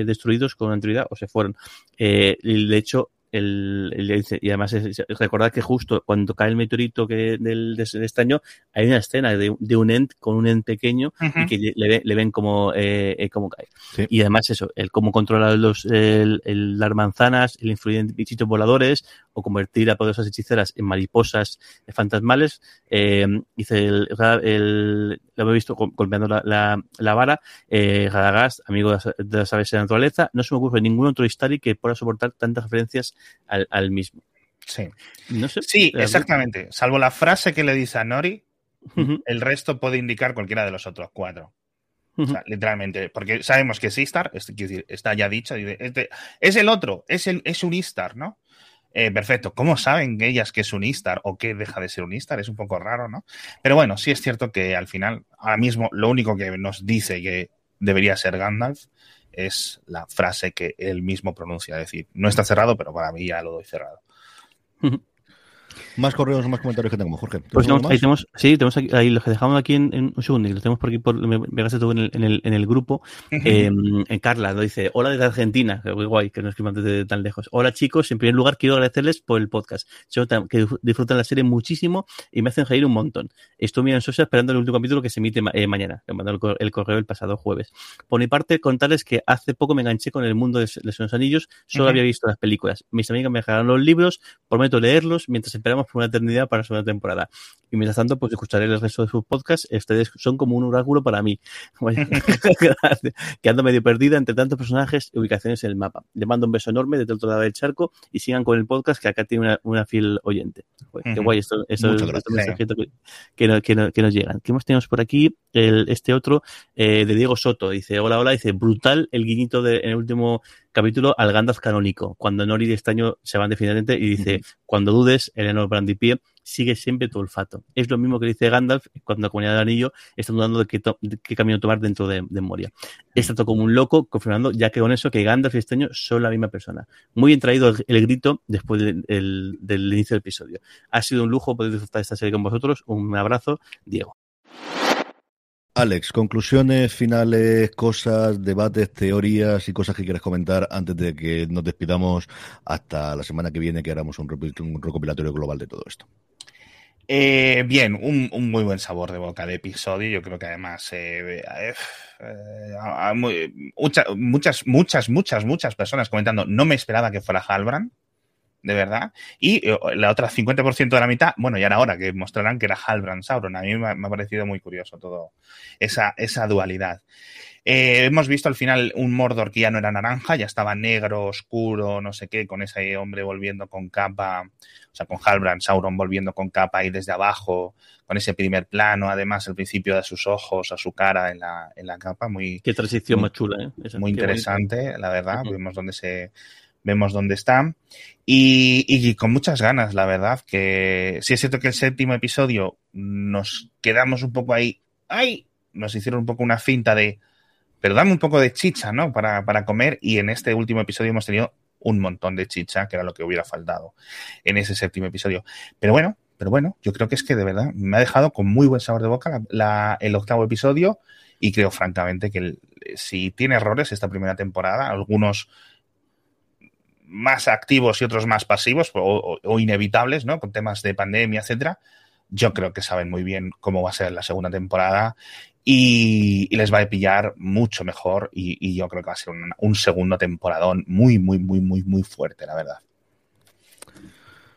destruidos con anterioridad o se fueron. Eh, de hecho, el, y además es, recordad que justo cuando cae el meteorito que del, de, este año hay una escena de, de un ent con un ent pequeño y que le, le, ven como, eh, eh como cae. Y además eso, el cómo controlar los, el, las manzanas, el influir en bichitos voladores o convertir a poderosas hechiceras en mariposas fantasmales. Eh, dice el, el, lo he visto golpeando la, la, la vara. Eh, Radagast, amigo de las, aves de la naturaleza, no se me ocurre ningún otro historia que pueda soportar tantas referencias al, mismo. Sí. sí, exactamente. Salvo la frase que le dice a Nori, el resto puede indicar cualquiera de los otros cuatro. literalmente, porque sabemos que es Istar, es, decir, está ya dicho, este, es el otro, es, el, es un Istar, ¿no? Eh, perfecto. ¿Cómo saben ellas que es un Istar o que deja de ser un Istar? Es un poco raro, ¿no? Pero bueno, sí es cierto que al final, ahora mismo, lo único que nos dice que debería ser Gandalf, es la frase que él mismo pronuncia. Es decir, no está cerrado, pero para mí ya lo doy cerrado. *laughs* Más correos, más comentarios que tenemos, Jorge. Pues ahí tenemos, sí, tenemos aquí, ahí los que dejamos aquí en, un segundo, y los tenemos por aquí, por, me pegaste tú en el, en el, en el grupo. eh, Carla lo dice, hola desde Argentina, que guay, que no escriban desde tan lejos. Hola chicos, en primer lugar quiero agradecerles por el podcast. Yo que disfrutan la serie muchísimo y me hacen reír un montón. Estoy muy ansiosa esperando el último capítulo que se emite eh, mañana, que mandó el, el, correo el pasado jueves. Por mi parte, contarles que hace poco me enganché con el mundo de, de los anillos, solo uh -huh. había visto las películas. Mis amigas me dejaron los libros, prometo leerlos mientras esperamos por una eternidad para la segunda temporada. Y mientras tanto, pues escucharé el resto de sus podcasts. Ustedes son como un oráculo para mí. *laughs* que ando medio perdida entre tantos personajes y ubicaciones en el mapa. Le mando un beso enorme desde el otro lado del charco y sigan con el podcast que acá tiene una, una fiel oyente. Joder, uh -huh. Qué guay esto, esto, estos mensajitos que, que, no, que, no, que, nos llegan. ¿Qué más tenemos por aquí? El, este otro eh, de Diego Soto. Dice, hola, hola. Dice, brutal el guiñito de, en el último capítulo al Gandalf canónico, cuando Nori y Estaño se van definitivamente y dice, uh -huh. cuando dudes, Eleanor Brandipié sigue siempre tu olfato. Es lo mismo que dice Gandalf cuando la comunidad del anillo está dudando de qué, de qué camino tomar dentro de, de, Moria. Es tanto como un loco, confirmando ya que con eso que Gandalf y Esteño son la misma persona. Muy bien traído el, el grito después de, el, del inicio del episodio. Ha sido un lujo poder disfrutar de esta serie con vosotros. Un abrazo, Diego. Alex, conclusiones finales, cosas, debates, teorías y cosas que quieras comentar antes de que nos despidamos hasta la semana que viene que haremos un recopilatorio global de todo esto. Eh, bien, un, muy buen sabor de boca de episodio. Yo creo que además eh, eh, muchas, muchas, muchas, muchas, muchas personas comentando, no me esperaba que fuera Halbrand de verdad. Y la otra 50% de la mitad, bueno, ya era hora que mostrarán que era Halbrand Sauron. A mí me ha, me ha parecido muy curioso todo esa, esa dualidad. Eh, hemos visto al final un Mordor que ya no era naranja, ya estaba negro, oscuro, no sé qué, con ese hombre volviendo con capa, o sea, con Halbrand Sauron volviendo con capa y desde abajo, con ese primer plano, además el principio de sus ojos, a su cara en la, en la capa, muy... Qué transición muy, más chula, ¿eh? Esa, muy interesante, la verdad, uh -huh. vemos dónde se vemos dónde está. Y, con muchas ganas, la verdad, que sí es cierto que el séptimo episodio nos quedamos un poco ahí, ¡ay! Nos hicieron un poco una finta de, pero dame un poco de chicha, ¿no? Para, para comer. Y en este último episodio hemos tenido un montón de chicha, que era lo que hubiera faltado en ese séptimo episodio. Pero bueno, pero bueno, yo creo que es que de verdad me ha dejado con muy buen sabor de boca el octavo episodio y creo francamente que si tiene errores esta primera temporada, algunos más activos y otros más pasivos o, inevitables, ¿no? Con temas de pandemia, etcétera. Yo creo que saben muy bien cómo va a ser la segunda temporada y, les va a pillar mucho mejor y, y yo creo que va a ser un, un, segundo temporadón muy, muy, muy, muy, muy fuerte, la verdad.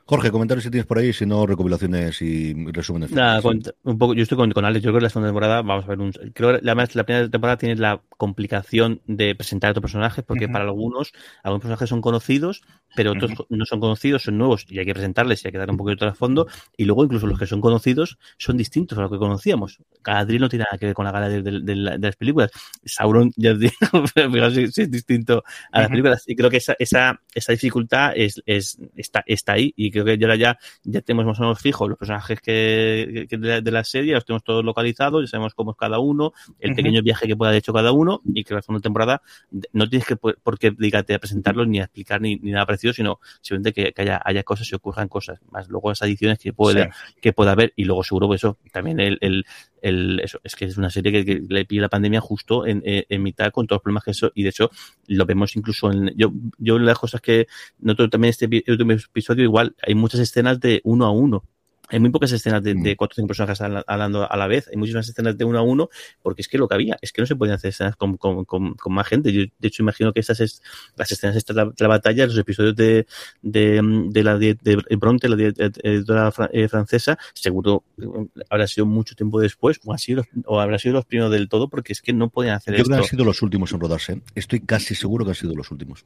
Jorge, comentarios si tienes por ahí, si no, recopilaciones y resúmenes. Nada, un poco, yo estoy con, con, Alex, yo creo que la segunda temporada, vamos a ver, un, creo que la, la primera temporada tiene la complicación de presentar a otros personajes, porque uh -huh. para algunos, algunos personajes son conocidos, pero otros uh -huh. no son conocidos, son nuevos, y hay que presentarles y hay que dar un poquito de trasfondo, y luego incluso los que son conocidos son distintos a lo que conocíamos. Galadriel no tiene nada que ver con la gala de, de, de, de las películas. Sauron, ya digo, *laughs* si, si es distinto a las uh -huh. películas, y creo que esa, esa, esa dificultad es, es, está, está ahí, y creo que ya, ya, ya tenemos más o menos fijos los personajes que, que de, la, serie, los tenemos todos localizados, ya sabemos cómo es cada uno, el uh -huh. pequeño viaje que pueda haber hecho cada uno, y que la segunda temporada no tienes que por qué dedicarte a presentarlos ni a explicar ni, ni nada parecido, sino simplemente que, que, haya, haya cosas y ocurran cosas, más luego las adiciones que puede, sí. que pueda haber, y luego seguro que eso también el, el, el, eso, es que es una serie que, que le pide la pandemia justo en, en, en, mitad con todos los problemas que eso, y de hecho lo vemos incluso en, yo, yo las cosas que noto también este último episodio, igual hay muchas escenas de uno a uno, hay muy pocas escenas de, de mm. cuatro o cinco personas hablando a la vez, hay muchísimas escenas de uno a uno, porque es que lo que había, es que no se podían hacer escenas con, con, con, con más gente. Yo, de hecho, imagino que estas es, las escenas de la, de la batalla, los episodios de, de, de la de, Bronte, la editora eh, francesa, seguro eh, habrá sido mucho tiempo después, o, ha sido, o habrá sido los primeros del todo, porque es que no podían hacer Yo esto. creo que han sido los últimos en rodarse. Estoy casi seguro que han sido los últimos.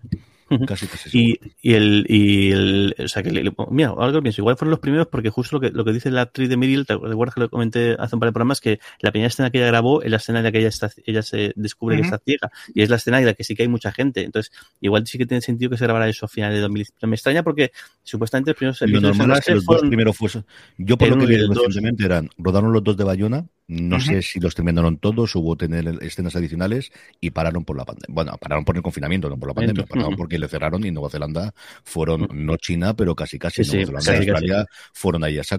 Casi, casi seguro. Y, y, el, y el, o sea, que le, mira, ahora que lo pienso, igual fueron los primeros porque justo lo que, lo que dice la actriz de Miriel, te recuerdas que lo comenté hace un par de programas, que la primera escena que ella grabó es la escena en la que ella, está, ella se descubre uh -huh. que está ciega, y es la escena en la que sí que hay mucha gente. Entonces, igual sí que tiene sentido que se grabara eso a finales de 2000. Me extraña porque supuestamente los primeros Lo normal es que los dos primeros fuesen. Yo por lo que vi recientemente eran, rodaron los dos de Bayona, No sé si los terminaron todos, hubo tener escenas adicionales y pararon por la pandemia. Bueno, pararon por el confinamiento, no por la pandemia, pararon porque le cerraron y Nueva Zelanda fueron, no China, pero casi casi, Nueva Zelanda y Australia fueron ahí a saco.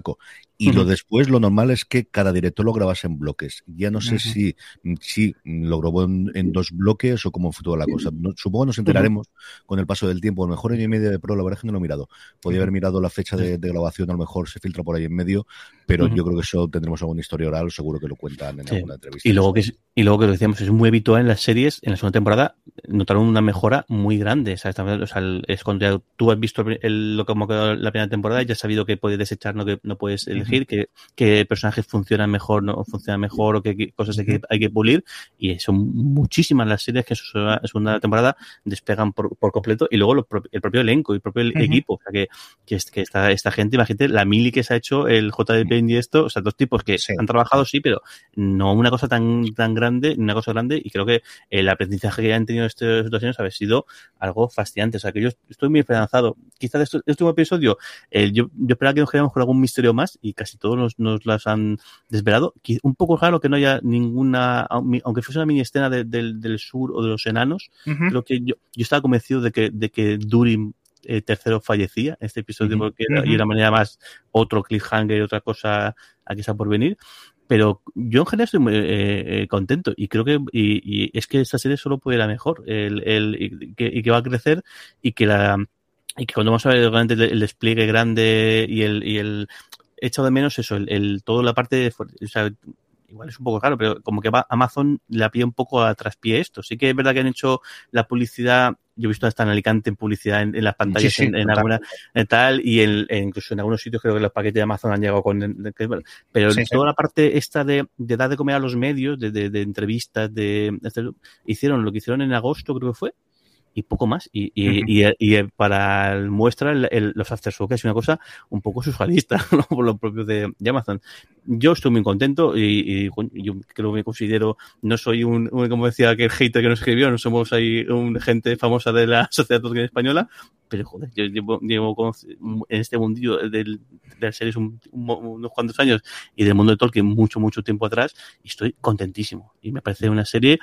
Y lo después, lo normal es que cada director lo grabase en bloques. Ya no sé si, si lo grabó en, dos bloques o cómo fue toda la cosa. supongo nos enteraremos con el paso del tiempo. A lo mejor año y medio de pro, la verdad es que no lo he mirado. Podría haber mirado la fecha de, grabación, a lo mejor se filtra por ahí en medio, pero yo creo que eso tendremos alguna historia oral, seguro que lo cuentan en alguna entrevista. Y luego que, y luego que lo decíamos, es muy habitual en las series, en la segunda temporada, notaron una mejora muy grande. O sea, es cuando tú has visto el, lo que hemos quedado la primera temporada, ya has sabido que puedes desechar, no que no puedes elegir, que, personajes funcionan mejor, no funcionan mejor, o qué cosas hay que, hay que pulir. Y son muchísimas las series que en su segunda temporada despegan por, por completo. Y luego el propio elenco, el propio equipo. O sea, que, que, que esta, esta gente, imagínate, la mili que se ha hecho, el JDP y esto, o sea, dos tipos que han trabajado, sí, pero no una cosa tan, tan grande, una cosa grande. Y creo que el aprendizaje que han tenido estos dos años ha sido algo fascinante. O sea, que yo estoy muy esperanzado. Quizás este, este último episodio, eh, yo, yo esperaba que nos quedáramos con algún misterio más y casi todos nos, nos las han desvelado. Un poco raro que no haya ninguna, aunque fuese una mini escena del sur o de los enanos, creo que yo, yo estaba convencido de que, de que Durin eh, tercero fallecía en este episodio porque era, y una manera más otro cliffhanger, otra cosa a que está por venir. Pero yo en general estoy muy eh, eh, contento y creo que y, es que esta serie solo puede ir a mejor el, el, y, que, y que va a crecer y que la y que cuando vamos a ver realmente el, despliegue grande y el, y el echado de menos eso, el, el toda la parte de, o sea, igual es un poco caro, pero como que va, Amazon le pilla un poco a traspié esto. Sí que es verdad que han hecho la publicidad, yo he visto hasta en Alicante en publicidad en, las pantallas, en, alguna tal, y en, incluso en algunos sitios creo que los paquetes de Amazon han llegado con... Pero toda la parte esta de, de, dar de comer a los medios, de, de, de entrevistas, de, hicieron lo que hicieron en agosto, creo que fue, y poco más. Y, y, y, y para el muestra el, los aftershock es una cosa un poco surrealista, *laughs* ¿no? por lo propio de, Amazon. Yo estoy muy contento y, yo creo que me considero, no soy un, como decía que el hater que nos escribió, no somos ahí un gente famosa de la *laughs* sociedad española, pero joder, yo llevo, llevo en este mundillo del, de las series unos cuantos años y del mundo de Tolkien mucho, mucho tiempo atrás y estoy contentísimo. Y me parece una serie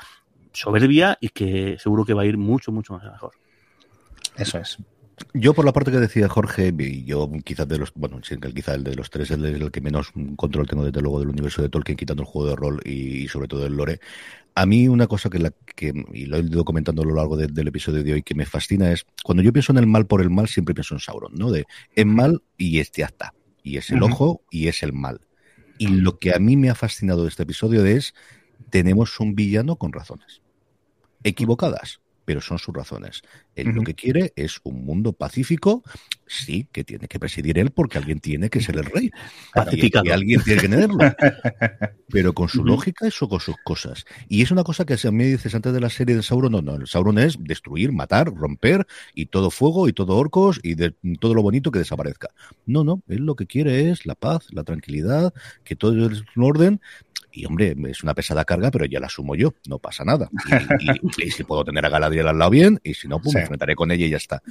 soberbia y que seguro que va a ir mucho, mucho más mejor. Eso es. Yo por la parte que decía Jorge, y yo quizás de los, bueno, quizá el de los tres es el, que menos control tengo desde luego del universo de Tolkien, quitando el juego de rol y, sobre todo el lore. A mí una cosa que, la, que y lo he ido comentando a lo largo del episodio de hoy, que me fascina es, cuando yo pienso en el mal por el mal, siempre pienso en Sauron, ¿no? De, es mal y este ya está. Y es el ojo y es el mal. Y lo que a mí me ha fascinado de este episodio es, tenemos un villano con razones. Equivocadas, pero son sus razones. Él lo que quiere es un mundo pacífico, sí, que tiene que presidir él porque alguien tiene que ser el rey. Pacificado. Y, alguien tiene que tenerlo. *laughs* pero con su lógica y con sus cosas. Y es una cosa que a mí dices antes de la serie de Sauron, no, no, el Sauron es destruir, matar, romper y todo fuego y todo orcos y de, todo lo bonito que desaparezca. No, no, él lo que quiere es la paz, la tranquilidad, que todo es un orden, y hombre, es una pesada carga, pero ya la asumo yo, no pasa nada. Y, si puedo tener a Galadriel al lado bien, y si no, pues me enfrentaré con ella y ya está.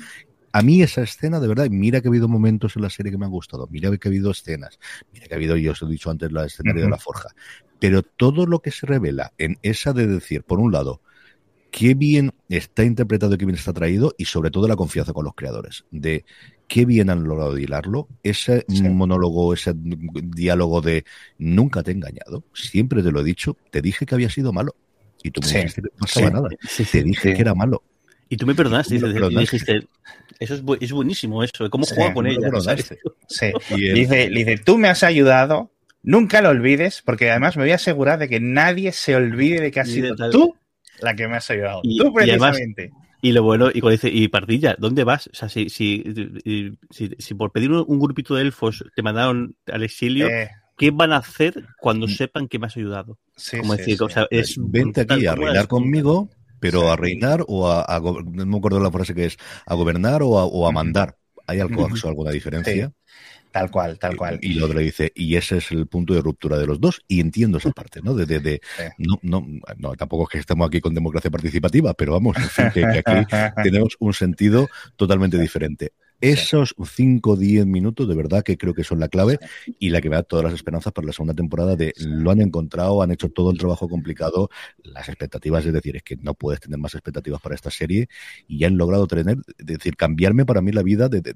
A mí esa escena, de verdad, mira que ha habido momentos en la serie que me han gustado, mira que ha habido escenas, mira que ha habido, yo os he dicho antes, la escenario de la forja, pero todo lo que se revela en esa de decir, por un lado, qué bien está interpretado y qué bien está traído, y sobre todo la confianza con los creadores, de qué bien han logrado hilarlo. Ese monólogo, ese diálogo de nunca te he engañado, siempre te lo he dicho, te dije que había sido malo. Y tú me dijiste que no pasaba nada. te dije que era malo. Y tú me perdonaste, y dijiste, eso es, es, buenísimo, eso, cómo juega con ella. Sí. *laughs* Y dice, dice, tú me has ayudado, nunca lo olvides, porque además me voy a asegurar de que nadie se olvide de que has sido tú la que me has ayudado. tú precisamente. Y lo bueno, y cuando dice, y Pardilla, ¿dónde vas? O sea, si, si, si, por pedir un, grupito de elfos te mandaron al exilio, eh. ¿qué van a hacer cuando mm. sepan que me has ayudado? Como decir, o sea, es Vente aquí a reinar conmigo, pero a reinar o a, no me acuerdo la frase que es, a gobernar o a, o a mandar. ¿Hay algo, alguna diferencia? Tal cual, tal cual. Y, lo otro dice, y ese es el punto de ruptura de los dos, y entiendo esa parte, ¿no? De, de, no, no, no, tampoco es que estemos aquí con democracia participativa, pero vamos, que, aquí *laughs* tenemos un sentido totalmente diferente. Esos 5 o 10 minutos, de verdad, que creo que son la clave y la que me da todas las esperanzas para la segunda temporada de lo han encontrado, han hecho todo el trabajo complicado, las expectativas, es decir, es que no puedes tener más expectativas para esta serie y han logrado tener, es decir, cambiarme para mí la vida. De,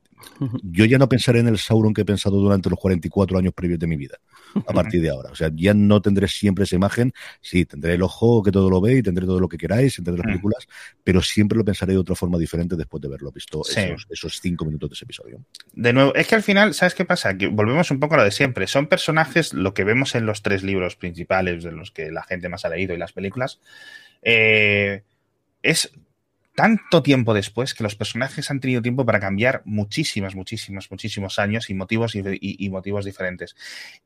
yo ya no pensaré en el Sauron que he pensado durante los 44 años previos de mi vida, a *laughs* partir de ahora. O sea, ya no tendré siempre esa imagen, sí, tendré el ojo que todo lo ve y tendré todo lo que queráis, tendré las mm. películas, pero siempre lo pensaré de otra forma diferente después de haberlo visto esos, esos cinco minutos de ese episodio. De nuevo, es que al final, ¿sabes qué pasa? Que volvemos un poco a lo de siempre. Son personajes, lo que vemos en los tres libros principales de los que la gente más ha leído y las películas, eh, es tanto tiempo después que los personajes han tenido tiempo para cambiar muchísimas, muchísimas, muchísimos años y motivos y, motivos diferentes.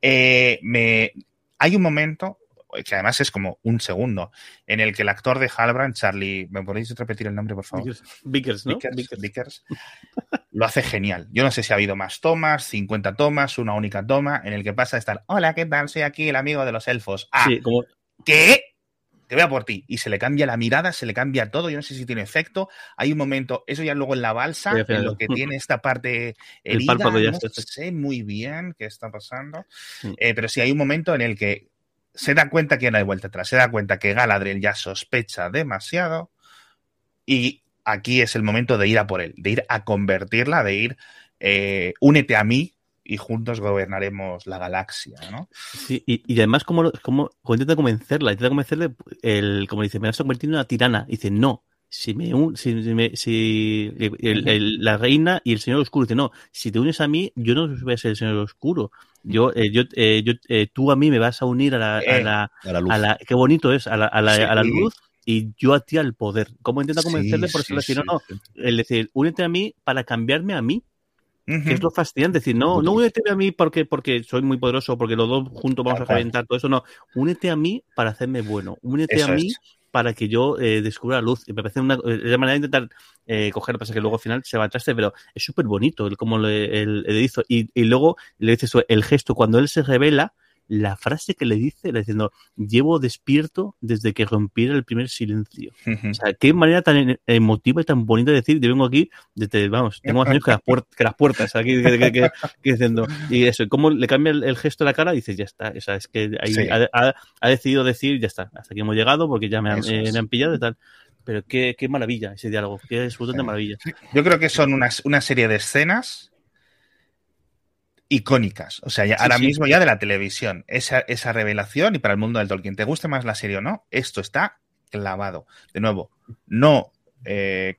Eh, me, hay un momento que además es como un segundo, en el que el actor de Halbrand, Charlie, ¿me podéis repetir el nombre, por favor? Vickers, ¿no? Vickers, *laughs* lo hace genial. Yo no sé si ha habido más tomas, 50 tomas, una única toma, en el que pasa a estar, hola, ¿qué tal? Soy aquí el amigo de los elfos. Ah, sí, como... ¿qué? Te veo por ti. Y se le cambia la mirada, se le cambia todo. Yo no sé si tiene efecto. Hay un momento, eso ya luego en la balsa, en lo que tiene *laughs* esta parte herida. no sé muy bien qué está pasando. Eh, pero sí hay un momento en el que se da cuenta que no hay vuelta atrás, se da cuenta que Galadriel ya sospecha demasiado y aquí es el momento de ir a por él, de ir a convertirla, de ir, eh, únete a mí y juntos gobernaremos la galaxia, ¿no? Sí, y, además como, como, intenta convencerla, intenta convencerle, el, como dice, me vas a convertir en una tirana, y dice, no, si me, si, me, si la reina y el señor oscuro dice no si te unes a mí yo no voy a ser el señor oscuro. Yo, eh, yo, eh, yo eh, tú a mí me vas a unir a la, a la, a la, qué bonito es, a la, a la, a la luz y yo a ti al poder. ¿Cómo intenta convencerle? por eso le decir, no, no, el decir, únete a mí para cambiarme a mí. Que es lo fascinante, decir, no, no únete a mí porque, porque soy muy poderoso, porque los dos juntos vamos a reventar todo eso, no, únete a mí para hacerme bueno, únete a mí para que yo eh, descubra la luz. Y me parece una de manera de intentar eh, coger, pasa que luego al final se va atrás, pero es súper bonito el cómo le, el, hizo. Y, y, luego le dice eso, el gesto, cuando él se revela, la frase que le dice, le diciendo, llevo despierto desde que rompiera el primer silencio. O sea, qué manera tan emotiva y tan bonita de decir, yo vengo aquí, desde, vamos, tengo más años que las, que las puertas, aquí, que, diciendo, y eso, cómo le cambia el, gesto de la cara, dices, ya está, o sea, es que ahí ha, decidido decir, ya está, hasta aquí hemos llegado porque ya me han, eh, me han pillado y tal pero qué, qué, maravilla ese diálogo, qué absolutamente de maravilla. Yo creo que son unas, una serie de escenas icónicas. O sea, ahora mismo ya de la televisión. Esa, esa revelación y para el mundo del Tolkien, te guste más la serie o no, esto está clavado. De nuevo, no eh,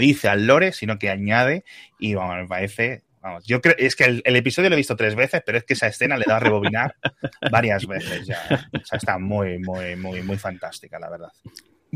dice al lore, sino que añade y vamos, me parece Vamos, yo creo, es que el, el, episodio lo he visto tres veces, pero es que esa escena le da a rebobinar *laughs* varias veces ya. O sea, está muy, muy, muy, muy fantástica, la verdad.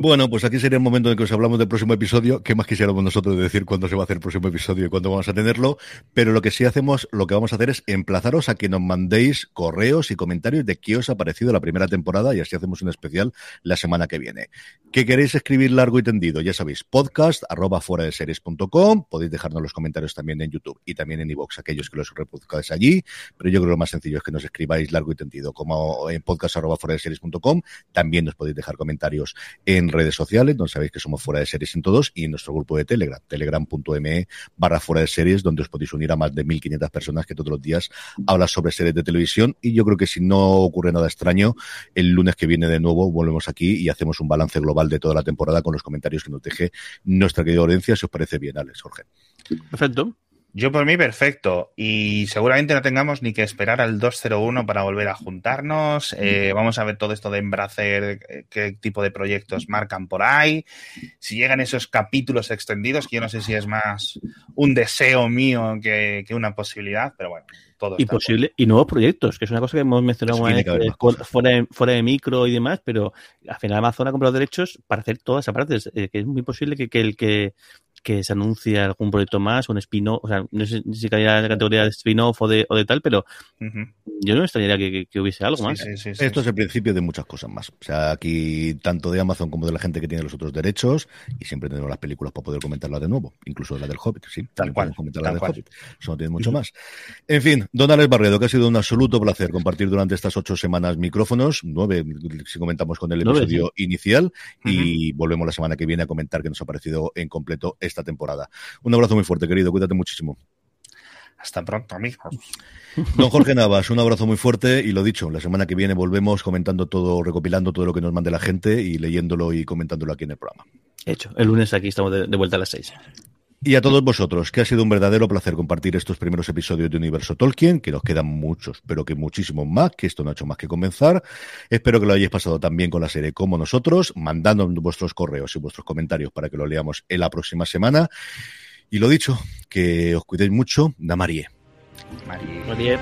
Bueno, pues aquí sería el momento en que os hablamos del próximo episodio. ¿Qué más quisiéramos nosotros decir cuándo se va a hacer el próximo episodio y cuándo vamos a tenerlo? Pero lo que sí hacemos, lo que vamos a hacer es emplazaros a que nos mandéis correos y comentarios de qué os ha parecido la primera temporada y así hacemos un especial la semana que viene. ¿Qué queréis escribir largo y tendido? Ya sabéis, podcast arroba fuera de series.com. Podéis dejarnos los comentarios también en YouTube y también en iVoox, aquellos que los reproduzcáis allí. Pero yo creo que lo más sencillo es que nos escribáis largo y tendido, como en podcast arroba fuera de series.com. También nos podéis dejar comentarios en redes sociales, donde sabéis que somos fuera de series en todos, y en nuestro grupo de Telegram, telegram.me barra fuera de series, donde os podéis unir a más de 1.500 personas que todos los días hablan sobre series de televisión. Y yo creo que si no ocurre nada extraño, el lunes que viene de nuevo volvemos aquí y hacemos un balance global de toda la temporada con los comentarios que nos deje nuestra querida audiencia, si os parece bien, Alex, Jorge. Perfecto. Yo por mí perfecto y seguramente no tengamos ni que esperar al 201 para volver a juntarnos. Eh, vamos a ver todo esto de Embracer, eh, qué tipo de proyectos marcan por ahí. Si llegan esos capítulos extendidos, que yo no sé si es más un deseo mío que, una posibilidad, pero bueno. Todo y posible y nuevos proyectos, que es una cosa que hemos mencionado fuera, de, fuera de micro y demás, pero al final Amazon ha comprado derechos para hacer todas esas partes, eh, que es muy posible que, que el que que se anuncie algún proyecto más, un spin-off, o sea, no sé si caería en la categoría de spin-off o de, o de tal, pero yo no me extrañaría que, hubiese algo más. Esto es el principio de muchas cosas más. O sea, aquí tanto de Amazon como de la gente que tiene los otros derechos, y siempre tenemos las películas para poder comentarlas de nuevo, incluso la del Hobbit, sí, tal cual. Comentar la del Hobbit. Eso no tiene mucho más. En fin, don Alex Barredo, que ha sido un absoluto placer compartir durante estas ocho semanas micrófonos, nueve si comentamos con el episodio inicial, y volvemos la semana que viene a comentar qué nos ha parecido en completo esta esta temporada. Un abrazo muy fuerte, querido, cuídate muchísimo. Hasta pronto, amigos. Don Jorge *laughs* Navas, un abrazo muy fuerte y lo dicho, la semana que viene volvemos comentando todo, recopilando todo lo que nos mande la gente y leyéndolo y comentándolo aquí en el programa. Hecho, el lunes aquí estamos de, de vuelta a las seis. Y a todos vosotros, que ha sido un verdadero placer compartir estos primeros episodios de Universo Tolkien, que nos quedan muchos, pero que muchísimos más, que esto no ha hecho más que comenzar. Espero que lo hayáis pasado tan bien con la serie como nosotros, mandando vuestros correos y vuestros comentarios para que lo leamos en la próxima semana. Y lo dicho, que os cuidéis mucho, bien.